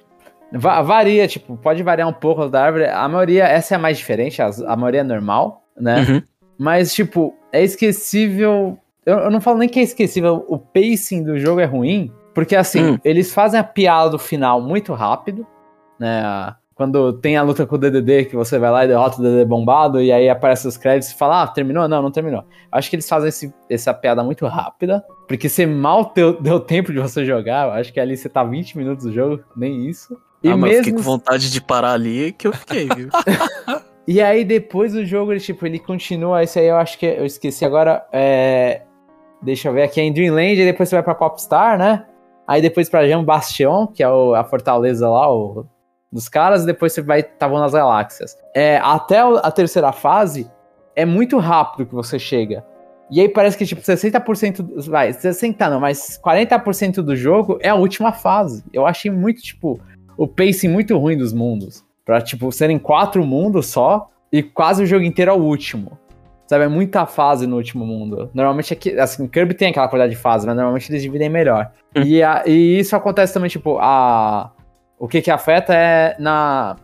Va- varia, tipo, pode variar um pouco da árvore. A maioria, essa é a mais diferente, as- a, maioria é normal, né?
Uhum.
Mas, tipo, é esquecível. Eu, eu não falo nem que é esquecível, o pacing do jogo é ruim, porque assim,
Hum.
eles fazem a piada do final muito rápido, né? Quando tem a luta com o DDD, que você vai lá e derrota o DDD bombado, e aí aparece os créditos e fala, ah, terminou? Não, não terminou. Acho que eles fazem esse- essa piada muito rápida, porque você mal deu, deu tempo de você jogar, eu acho que ali você tá 20 minutos do jogo, nem isso. E
ah, mas eu fiquei
mesmo
com vontade de parar ali que eu fiquei, viu? [LAUGHS]
e aí depois do jogo, ele, tipo, ele continua. Esse aí eu acho que eu esqueci agora. É... Deixa eu ver aqui, é em Dreamland, e depois você vai pra Popstar, né? Aí depois pra Jean Bastion, que é o- a fortaleza lá, o- dos caras, e depois você vai Tavão nas Galáxias. É, até a terceira fase, é muito rápido que você chega. E aí parece que, tipo, 60%. do- Vai, 60 não, mas 40% do jogo é a última fase. Eu achei muito, tipo, o pacing muito ruim dos mundos. Pra, tipo, serem quatro mundos só e quase o jogo inteiro é o último. Sabe, é muita fase no último mundo. Normalmente aqui, assim, Kirby tem aquela quantidade de fase, mas normalmente eles dividem melhor.
Hum.
E, a- e isso acontece também, tipo, a. O que que afeta é na.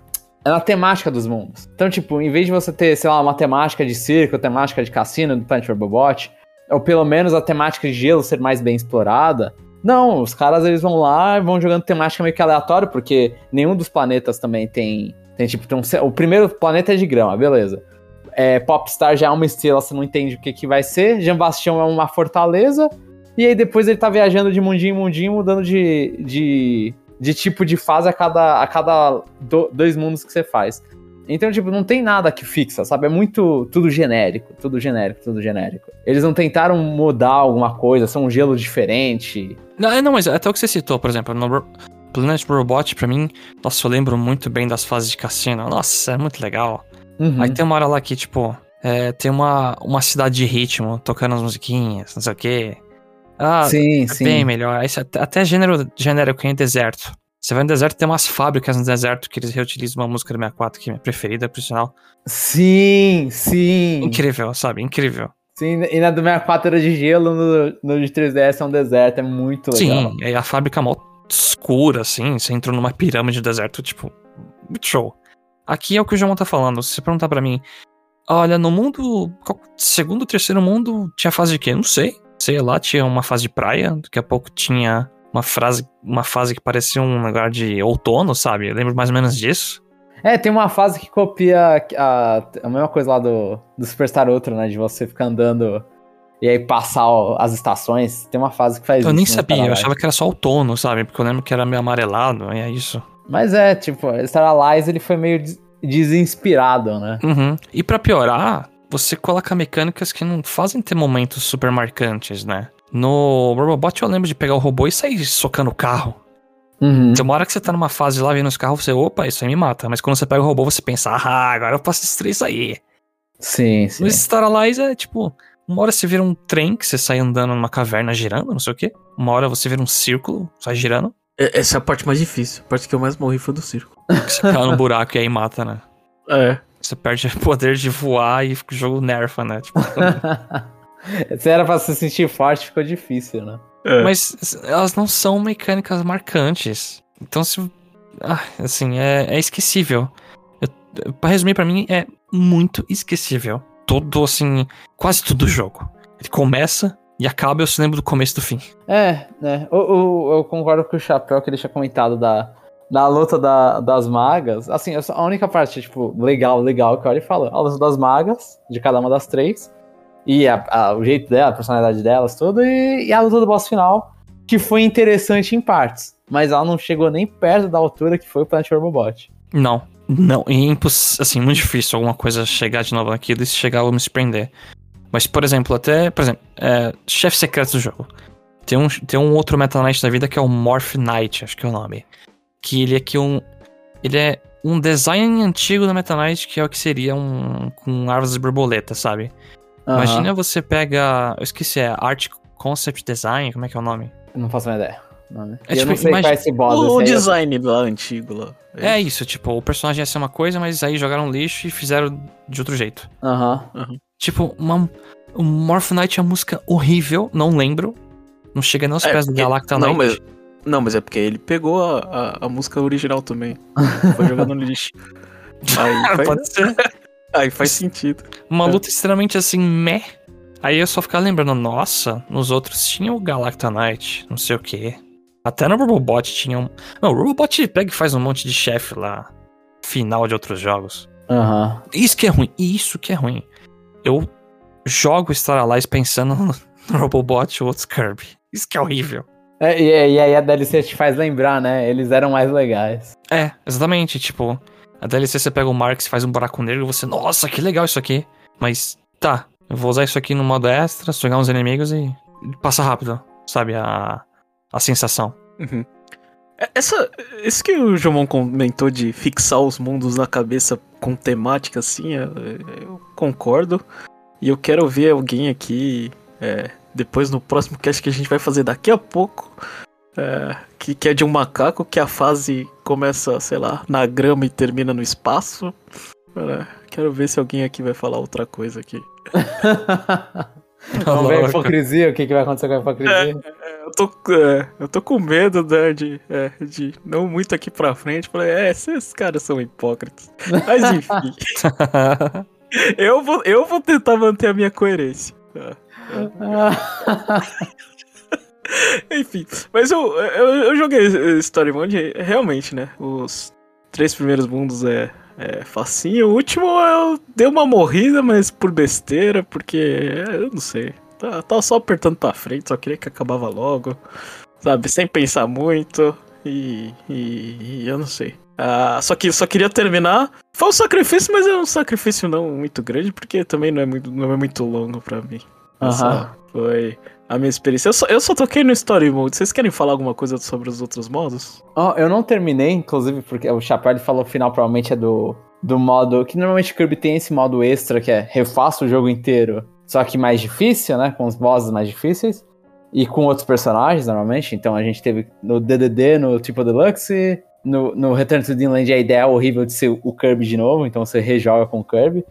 É na temática dos mundos. Então, tipo, em vez de você ter, sei lá, uma temática de circo, temática de cassino do Planet Robobot, ou pelo menos a temática de gelo ser mais bem explorada, não, os caras eles vão lá e vão jogando temática meio que aleatório, porque nenhum dos planetas também tem. Tem tipo, tem um o primeiro planeta é de grama, beleza. É, Popstar já é uma estrela, você não entende o que, que vai ser. Jean Bastião é uma fortaleza. E aí depois ele tá viajando de mundinho em mundinho, mudando de, de, de tipo de fase a cada, a cada do- dois mundos que você faz. Então, tipo, não tem nada que fixa, sabe? É muito tudo genérico, tudo genérico, tudo genérico. Eles não tentaram mudar alguma coisa, são um gelo diferente.
Não, é, não, mas até o que você citou, por exemplo, no Planet Robot, pra mim, nossa, eu lembro muito bem das fases de cassino. Nossa, é muito legal.
Uhum.
Aí tem uma hora lá que, tipo, é, tem uma, uma cidade de ritmo, tocando as musiquinhas, não sei o quê. Ah,
sim,
é
sim.
bem melhor. Até, gênero genérico em deserto. Você vai no deserto, tem umas fábricas no deserto que eles reutilizam uma música do 64, que é minha preferida, por sinal.
Sim, sim.
Incrível, sabe? Incrível.
Sim, e na do 64 era de gelo, no, no de 3DS é um deserto, é muito legal.
Sim, e a fábrica mó escura, assim, você entrou numa pirâmide do deserto, tipo, muito show. Aqui é o que o João tá falando, se você perguntar pra mim, olha, no mundo, qual- segundo, terceiro mundo, tinha fase de quê? Não sei. Sei lá, tinha uma fase de praia, daqui a pouco tinha uma, frase, uma fase que parecia um lugar de outono, sabe? Eu lembro mais ou menos disso.
É, tem uma fase que copia a, a mesma coisa lá do, do Superstar Ultra, né? De você ficar andando e aí passar ó, as estações. Tem uma fase que faz
Eu
isso.
nem
no
sabia, eu achava que era só outono, sabe? Porque eu lembro que era meio amarelado, e é isso.
Mas é, tipo, Star Allies ele foi meio des- desinspirado, né?
Uhum. E pra piorar, você coloca mecânicas que não fazem ter momentos super marcantes, né? No Robobot eu lembro de pegar o robô e sair socando o carro.
Uhum.
Tem uma hora que você tá numa fase lá vendo os carros, você, opa, isso aí me mata. Mas quando você pega o robô, você pensa, ah, agora eu posso destruir isso aí.
Sim, sim.
No Star Allies é tipo, uma hora você vira um trem que você sai andando numa caverna girando, não sei o quê. Uma hora você vira um círculo, sai girando.
É- Essa é a parte mais difícil. A parte que eu mais morri foi do
que Você cai no buraco e aí mata, né?
É.
Você perde o poder de voar e o jogo nerfa, né? Tipo, [LAUGHS]
Se era pra se sentir forte, ficou difícil, né?
é.
Mas elas não são mecânicas marcantes. Então, se. Ah, assim, é, é esquecível. Eu, pra resumir, pra mim, é muito esquecível. Todo, assim, quase tudo o jogo. Ele começa e acaba, eu se lembro do começo e do fim.
É, né? Eu, eu, eu concordo com o Chapéu que ele tinha comentado da, da luta da- das magas. Assim, a única parte, tipo, legal, legal que olho e falo, a luta das magas, de cada uma das três. E a- a- o jeito dela, a personalidade delas, tudo. E, e a luta do boss final, que foi interessante em partes. Mas ela não chegou nem perto da altura que foi o Planet Robobot.
Não, não, é assim, muito difícil alguma coisa chegar de novo naquilo e se chegar eu me surpreender. Mas, por exemplo, até, por exemplo, é, chefe secreto do jogo. Tem um, tem um outro Meta Knight da vida que é o Morph Knight, acho que é o nome. Que ele é que um. Ele é um design antigo da Meta Knight, que é o que seria um. com árvores de borboleta, sabe? Imagina você pega. Eu esqueci, é Art Concept Design, como é que é o nome?
Não faço uma ideia. Não, né?
É
eu
tipo,
não sei
imagina-
qual é esse boss.
o
aí.
design lá antigo lá.
É isso, tipo, o personagem ia ser uma coisa, mas aí jogaram lixo e fizeram de outro jeito.
Aham.
Tipo, uma, o Morph Knight é uma música horrível, não lembro. Não chega nem aos
É,
pés do
porque-
Galacta
não,
Knight.
mas, não, mas é porque ele pegou a, a, a música original também. Foi jogando no lixo. [LAUGHS] Aí faz,
Pode ser.
aí faz sentido.
Uma
É.
luta extremamente assim, meh. Aí eu só ficava lembrando, nossa, nos outros tinha o Galacta Knight, não sei o quê. Até no Robobot tinha um. Não, o Robobot pega e faz um monte de chefe lá. Final de outros jogos.
Aham.
Isso que é ruim, isso que é ruim. Eu jogo Star Allies pensando [LAUGHS] no Robobot ou outros Kirby. Isso que é horrível.
É, e, e aí a DLC te faz lembrar, né? Eles eram mais legais.
É, exatamente. Tipo, a DLC você pega o Marx e faz um buraco negro e você, nossa, que legal isso aqui. Mas, tá, eu vou usar isso aqui no modo extra, sugar uns inimigos e passa rápido, sabe? A, a sensação.
Uhum. É- Essa, isso que o Jomon comentou de fixar os mundos na cabeça com temática assim, é- é- eu concordo. E eu quero ver alguém aqui, é, depois no próximo cast que a gente vai fazer daqui a pouco, é, que, que é de um macaco que a fase começa, sei lá, na grama e termina no espaço. É, quero ver se alguém aqui vai falar outra coisa aqui. [LAUGHS]
Vamos ver a hipocrisia, o que, que vai acontecer com a hipocrisia.
Eu tô, é, eu tô com medo né, de, é, de não muito aqui pra frente. Falei, é, esses caras são hipócritas. Mas enfim, [LAUGHS] eu vou, eu vou tentar manter a minha coerência. tá? [LAUGHS] Enfim, mas eu, eu, eu joguei Story Mode, realmente, né? Os três primeiros mundos é, é facinho. O último eu dei uma morrida, mas por besteira, porque é, eu não sei. Tá, tava só apertando pra frente, só queria que acabava logo. Sabe, sem pensar muito. E, e, e eu não sei. Ah, só que só queria terminar. Foi um sacrifício, mas é um sacrifício não muito grande, porque também não é muito, não é muito longo pra mim.
Aham.
foi a minha experiência. Eu só, eu só toquei no Story Mode. Vocês querem falar alguma coisa sobre os outros modos?
Ó, eu não terminei, inclusive, porque o Chapéu falou que o final provavelmente é do, do modo. Que normalmente o Kirby tem esse modo extra que é refaça o jogo inteiro, só que mais difícil, né? Com os bosses mais difíceis. E com outros personagens, normalmente. Então a gente teve no DDD, no Triple Deluxe. No, no Return to Dreamland a ideia é horrível de ser o Kirby de novo, então você rejoga com o Kirby.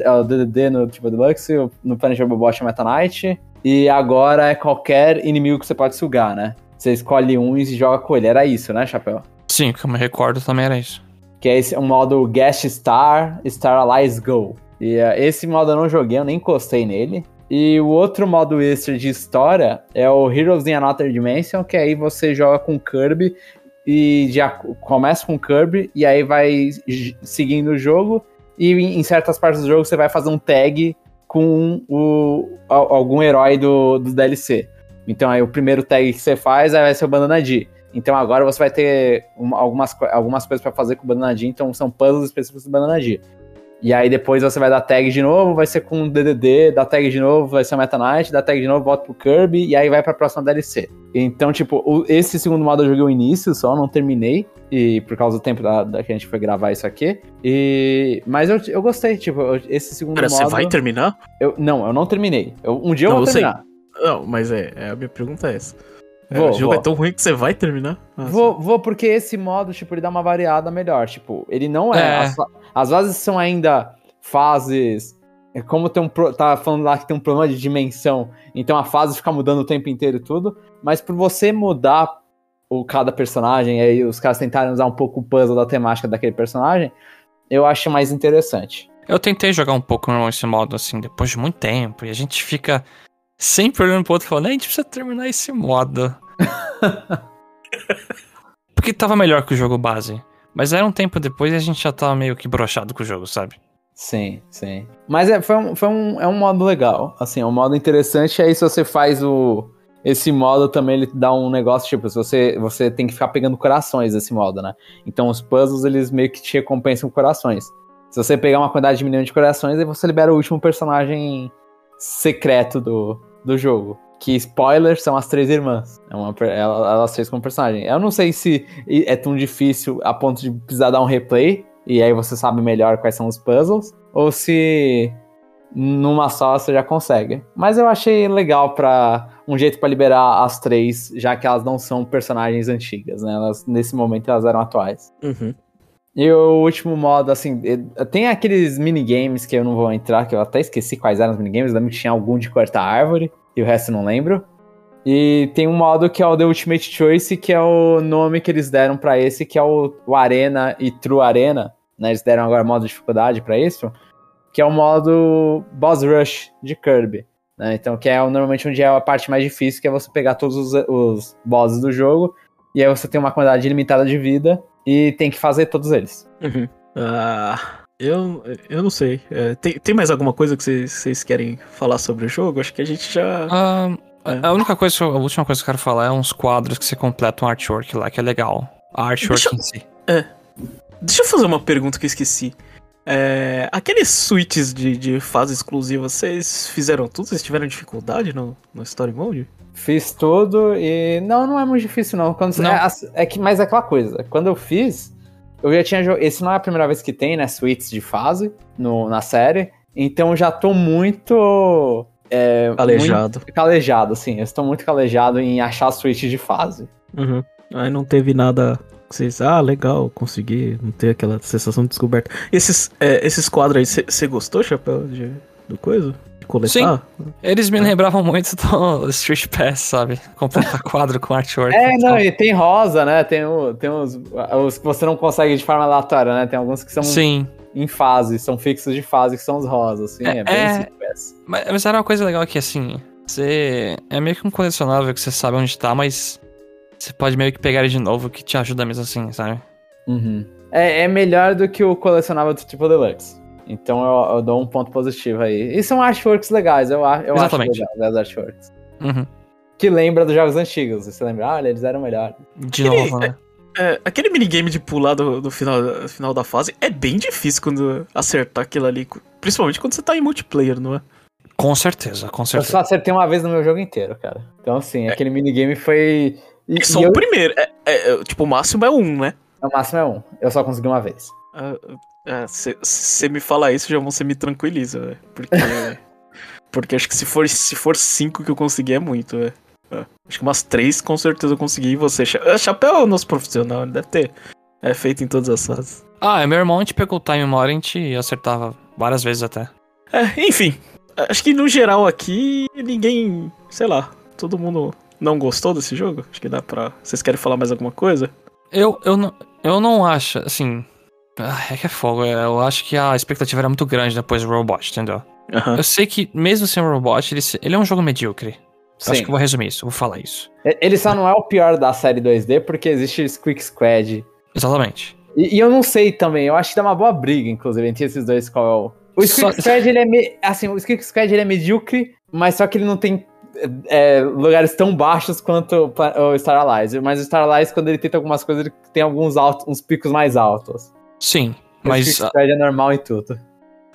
É o DDD no Triple Deluxe, no Planet Robobot é Meta Knight. E agora é qualquer inimigo que você pode sugar, né? Você escolhe um e joga com ele. Era isso, né, Chapéu?
Sim, que eu me recordo também era isso.
Que é esse, um modo Guest Star, Star Allies Go. E eh, esse modo eu não joguei, eu nem encostei nele. E o outro modo extra de história é o Heroes in Another Dimension, que aí você joga com Kirby e já começa com Kirby e aí vai seguindo o jogo. E em certas partes do jogo você vai fazer um tag com o, al- algum herói do, do DLC. Então aí o primeiro tag que você faz aí vai ser o Banana D. Então agora você vai ter uma- algumas, algumas coisas pra fazer com o Banana D, então são puzzles específicos do Banana D. E aí depois você vai dar tag de novo, vai ser com o DDD, dá tag de novo, vai ser Meta Knight, dá tag de novo, volta pro Kirby, e aí vai pra próxima DLC. Então, tipo, o- esse segundo modo eu joguei o início só, não terminei, e por causa do tempo da, da que a gente foi gravar isso aqui. E... Mas eu, eu gostei, tipo, eu- esse segundo
Cara,
modo...
você vai terminar?
eu, não, eu não terminei. Eu- um dia eu
Não,
vou
eu sei.
terminar.
Não, mas é, é, a minha pergunta é essa. É,
Vou,
o jogo
vou.
é tão ruim que você vai terminar? Ah,
Vou, vou, porque esse modo, tipo, ele dá uma variada melhor. Tipo, ele não é.
É.
As, as fases são ainda fases. é Como tem um. Tá falando lá que tem um problema de dimensão. Então a fase fica mudando o tempo inteiro e tudo. Mas por você mudar o cada personagem, e aí os caras tentarem usar um pouco o puzzle da temática daquele personagem, eu acho mais interessante.
Eu tentei jogar um pouco esse modo, assim, depois de muito tempo, e a gente fica sempre olhando pro outro falando, a gente precisa terminar esse modo. [LAUGHS] Porque tava melhor que o jogo base. Mas era um tempo depois e a gente já tava meio que brochado com o jogo, sabe?
Sim, sim. Mas é, foi um, foi um, é um modo legal. Assim, é um modo interessante. Aí se você faz o. Esse modo também ele dá um negócio, tipo, se você, você tem que ficar pegando corações esse modo, né? Então os puzzles eles meio que te recompensam com corações. Se você pegar uma quantidade de milhão de corações, aí você libera o último personagem secreto do, do jogo. Que, spoiler, são as três irmãs. É uma, elas três como personagem. Eu não sei se é tão difícil a ponto de precisar dar um replay, e aí você sabe melhor quais são os puzzles, ou se numa só você já consegue. Mas eu achei legal para um jeito pra liberar as três, já que elas não são personagens antigas, né? Elas, nesse momento elas eram atuais.
Uhum.
E o último modo, assim, tem aqueles minigames que eu não vou entrar, que eu até esqueci quais eram os minigames, lembro que tinha algum de cortar árvore, e o resto não lembro. E tem um modo que é o The Ultimate Choice, que é o nome que eles deram pra esse, que é o, o Arena e True Arena, né? Eles deram agora modo de dificuldade pra isso, que é o modo Boss Rush de Kirby. Né? Então, que é normalmente onde é a parte mais difícil, que é você pegar todos os, os bosses do jogo, e aí você tem uma quantidade ilimitada de vida, e tem que fazer todos eles.
Uhum. Ah, eu, eu não sei. É, tem, tem mais alguma coisa que vocês, querem falar sobre o jogo? Acho que a gente já.
Ah,
É.
a- única coisa, a última coisa que eu quero falar é uns quadros que você completa um artwork lá, que é legal. A artwork
Deixa-
em si.
Deixa eu fazer uma pergunta que eu esqueci. É, aqueles suítes de, de fase exclusiva, vocês fizeram tudo? Vocês tiveram dificuldade no, no Story Mode?
Fiz tudo e. Não, não é muito difícil, não. Quando
Não.
É, as- é que, mas é aquela coisa. Quando eu fiz, eu já tinha jogado. Esse não é a primeira vez que tem, né? Suítes de fase no, na série. Então eu já tô muito. É,
Calejado.
Muito calejado, assim. Eu estou muito calejado em achar suítes de fase.
Uhum. Aí não teve nada que vocês. Ah, legal, consegui. Não ter aquela sensação de descoberta. Esses, é, esses quadros aí, você gostou, Chapéu? De, do coisa? Coletar?
Eles me lembravam muito do Street Pass, sabe? Completar [LAUGHS] quadro com artwork.
É, não, e tem rosa, né? Tem, o, tem os, os que você não consegue de forma aleatória, né? Tem alguns que são
Sim.
em fase, são fixos de fase, que são os rosas, assim. É,
É,
bem
é.
simples.
Mas, mas era uma coisa legal que, assim, você... É meio que um colecionável que você sabe onde tá, mas... Você pode meio que pegar ele de novo, que te ajuda mesmo assim, sabe?
Uhum. É, é melhor do que o colecionável do Triple Deluxe. Então eu, eu dou um ponto positivo aí. E são artworks legais, eu, eu acho
Exatamente.
legal as artworks.
Uhum.
Que lembra dos jogos antigos. Você lembra? Ah, eles eram melhores.
De novo, né?
É, aquele minigame de pular do, do final, final da fase é bem difícil quando acertar aquilo ali. Principalmente quando você tá em multiplayer, não é?
Com certeza, com
Eu
certeza.
só acertei uma vez no meu jogo inteiro, cara. Então, assim, aquele minigame foi. E,
É só
e
o
eu-
primeiro. É, é, é, tipo, o máximo é um, né?
o máximo é um. Eu só consegui uma vez.
Se você me falar isso, já você me tranquiliza, velho. Porque. [LAUGHS] porque acho que se for, se for cinco que eu consegui é muito, velho. É. Acho que umas três com certeza eu consegui. E você. Cha- Ah, Chapéu é o nosso profissional, ele deve ter. É feito em todas as fases.
Ah, meu irmão, a gente pegou o time uma hora e a gente acertava várias vezes até.
É, enfim. Acho que no geral aqui, ninguém. Sei lá. Todo mundo não gostou desse jogo? Acho que dá pra. Vocês querem falar mais alguma coisa?
Eu, eu, não, eu não acho, assim. Ah, É que é fogo. é, Eu acho que a expectativa era muito grande depois do Robot, entendeu?
Aham.
Eu sei que, mesmo sem o Robot, ele, ele é um jogo medíocre. Eu Acho que eu vou resumir isso, vou falar isso.
Ele só não é o pior da série 2D porque existe Squeak Squad.
Exatamente.
E, e eu não sei também, eu acho que dá uma boa briga, inclusive, entre esses dois qual é o. O Squeak
Só-
Squad, ele é. Me... Assim, o Squeak Squad ele é medíocre, mas só que ele não tem é, lugares tão baixos quanto o Star Allies. Mas o Star Allies, quando ele tenta algumas coisas, ele tem alguns altos, uns picos mais altos.
Sim,
O
mas
Squad é normal e tudo.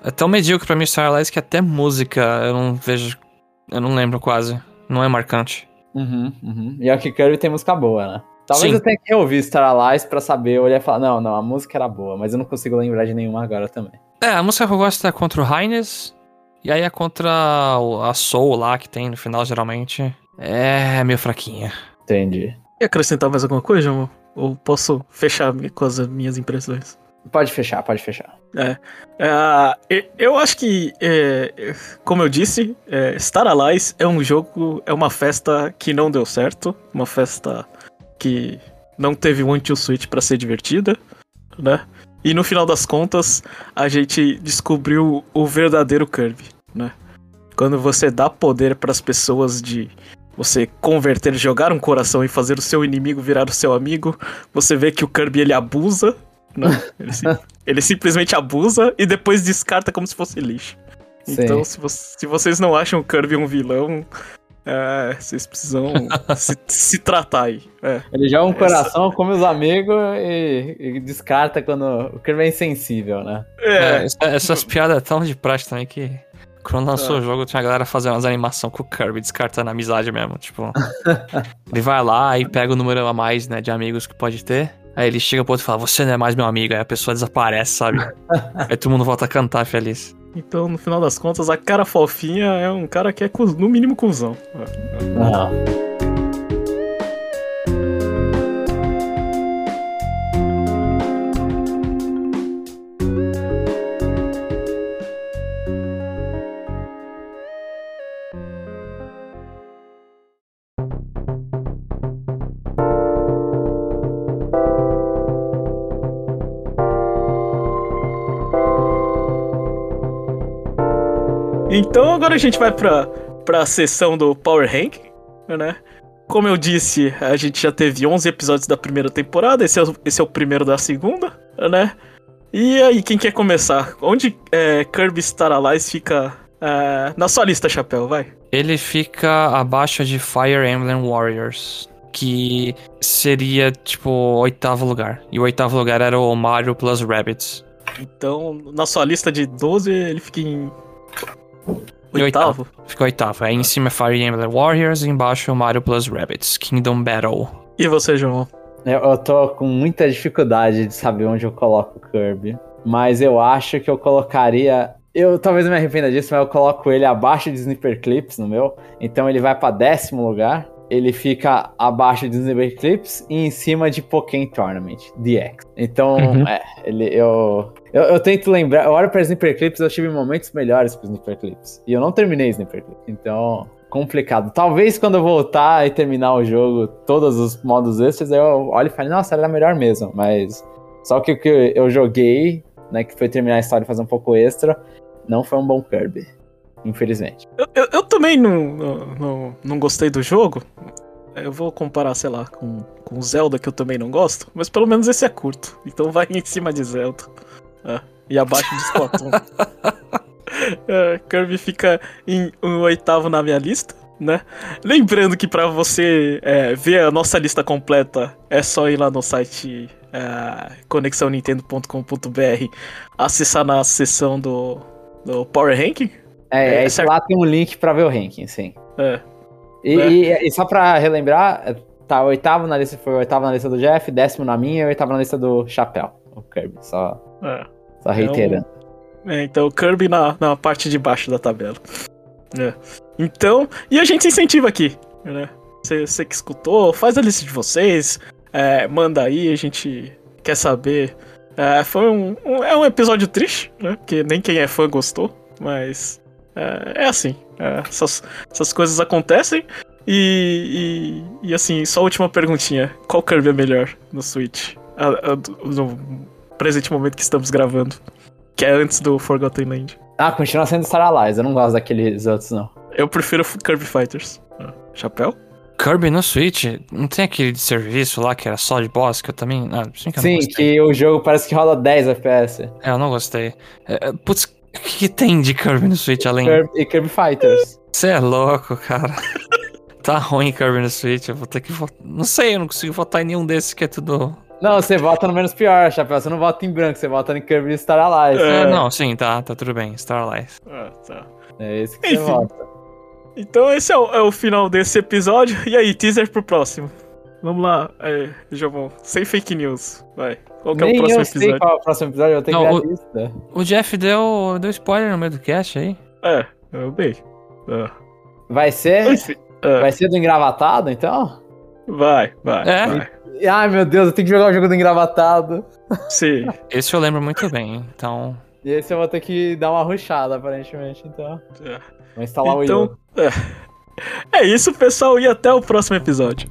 é tão medíocre pra mim Star Allies que até música eu não vejo. Eu não lembro quase. Não é marcante.
Uhum, uhum. E aqui Kirby tem música boa, né? Talvez
Sim.
eu tenha que ouvir Star Allies pra saber, olhar e falar, não, não, a música era boa, mas eu não consigo lembrar de nenhuma agora também.
É, a música que eu gosto é contra o Highness. E aí é contra o- a Soul lá que tem no final, geralmente. É meio fraquinha.
Entendi.
Quer acrescentar mais alguma coisa, amor? Ou posso fechar com as minhas impressões?
Pode fechar, pode fechar.
Ah, e- eu acho que, é, é, como eu disse, é, Star Allies é um jogo, é uma festa que não deu certo, uma festa que não teve um anti-switch pra ser divertida, né? E no final das contas, a gente descobriu o verdadeiro Kirby, né? Quando você dá poder pras pessoas de você converter, jogar um coração e fazer o seu inimigo virar o seu amigo, você vê que o Kirby ele abusa, né? Ele, sim- ele simplesmente abusa e depois descarta como se fosse lixo.
Sim.
Então, se, vo- se vocês não acham o Kirby um vilão, é, vocês precisam [LAUGHS] se, se tratar aí. É.
Ele joga um
Essa-
coração, come os amigos e, e descarta quando o Kirby é insensível, né?
É,
É,
essa- essas piadas é tão de praxe também que. Quando lançou
É.
o jogo, tinha a galera fazendo umas animações com o Kirby, descartando a amizade mesmo. Tipo, [LAUGHS] ele vai lá e pega o número a mais, né, de amigos que pode ter. Aí ele chega pro outro e fala: Você não é mais meu amigo. Aí a pessoa desaparece, sabe? [LAUGHS] Aí todo mundo volta a cantar feliz.
Então, no final das contas, a cara fofinha é um cara que é, no mínimo, cuzão. É. Então, agora a gente vai pra, pra sessão do Power Rank, né? Como eu disse, a gente já teve 11 episódios da primeira temporada, esse é, o- esse é o primeiro da segunda, né? E aí, quem quer começar? Onde é, Kirby Star Allies fica é, na sua lista, Chapéu? Vai.
Ele fica abaixo de Fire Emblem Warriors, que seria, tipo, oitavo lugar. E o oitavo lugar era o Mario plus Rabbids.
Então, na sua lista de 12, ele fica em.
Em
Oitavo?
Fica oitavo. Aí em cima é Fire Emblem Warriors e embaixo o Mario plus Rabbids, Kingdom Battle.
E você, João?
Eu, eu tô com muita dificuldade de saber onde eu coloco o Kirby. Mas eu acho que eu colocaria. Eu talvez eu me arrependa disso, mas eu coloco ele abaixo de Sniper Clips no meu. Então ele vai pra décimo lugar. Ele fica abaixo de Sniper Clips e em cima de Pokémon Tournament, DX. Então,
Uhum.
é, ele, eu, eu. Eu tento lembrar. Eu olho pra Sniper Clips, eu tive momentos melhores pro Sniper Clips. E eu não terminei Sniper Clips. Então, complicado. Talvez quando eu voltar e terminar o jogo, todos os modos extras, eu olho e falo, nossa, era melhor mesmo. Mas só que o que eu joguei, né, que foi terminar a história e fazer um pouco extra, não foi um bom Kirby. Infelizmente.
Eu, eu, eu também não, não, não, gostei do jogo. Eu vou comparar, sei lá, com, com Zelda, que eu também não gosto. Mas pelo menos esse é curto. Então vai em cima de Zelda. É, e abaixo de Splatoon. [LAUGHS] É, Kirby fica em um oitavo na minha lista, né? Lembrando que pra você é, ver a nossa lista completa, é só ir lá no site é, conexãonintendo.com.br, acessar na seção do, do Power Ranking,
É,
É,
é,
certo.
lá tem um link pra ver o ranking, sim.
É.
E,
É.
e- e só pra relembrar, é, tá oitavo na lista, foi oitavo na lista do Jeff, décimo na minha e oitavo na lista do Chapéu, o Kirby, só,
É.
só reiterando.
É, então, Kirby na, na parte de baixo da tabela. É. Então, e a gente incentiva aqui, né? Você você que escutou, faz a lista de vocês, é, manda aí, a gente quer saber. É, foi um, um- é um episódio triste, né? Porque nem quem é fã gostou, mas é, é assim. é, essas, essas coisas acontecem. E, e, e, assim, só a última perguntinha: qual Kirby é melhor no Switch? A- a no presente momento que estamos gravando. Que é antes do Forgotten Land.
Ah, continua sendo Star Allies, eu não gosto daqueles outros, não.
Eu prefiro Kirby Fighters. Ah, Chapéu?
Kirby no Switch, não tem aquele de serviço lá que era só de boss, que eu também. Ah, sim que eu não
Sim, que o jogo parece que roda 10 FPS.
É, eu não gostei. É, é, putz, o que, que tem de Kirby no Switch além?
Kirby, e Kirby Fighters.
Você é louco, cara. tá ruim Kirby no Switch, eu vou ter que votar. Não sei, eu não consigo votar em nenhum desses que é tudo.
Não, você vota no menos pior, Chapéu. Você não vota em branco, você vota em Kirby e Star Allies.
É.
É, não, sim, tá, tá tudo bem. Starlight.
Ah, tá.
É esse que você
Enfim.
vota.
Então esse é o, é o final desse episódio. E aí, teaser pro próximo. Vamos lá, é, Jovão. Sem fake news. Vai. Qual que é
Nem
o próximo
eu sei
episódio?
qual é o próximo episódio, eu tenho que
Não,
ver
o-
lista.
O Jeff deu, deu spoiler no meio do cast aí.
É, eu dei. Ah.
Vai ser,
Enfim, ah,
vai ser do engravatado, então?
vai, vai,
É?
vai.
Ai, meu Deus, eu tenho que jogar o jogo do engravatado.
Sim.
Esse eu lembro muito bem, então.
E esse eu vou ter que dar uma rushada, aparentemente, então.
É.
Vou instalar o
Então, é. é isso, pessoal, e até o próximo episódio.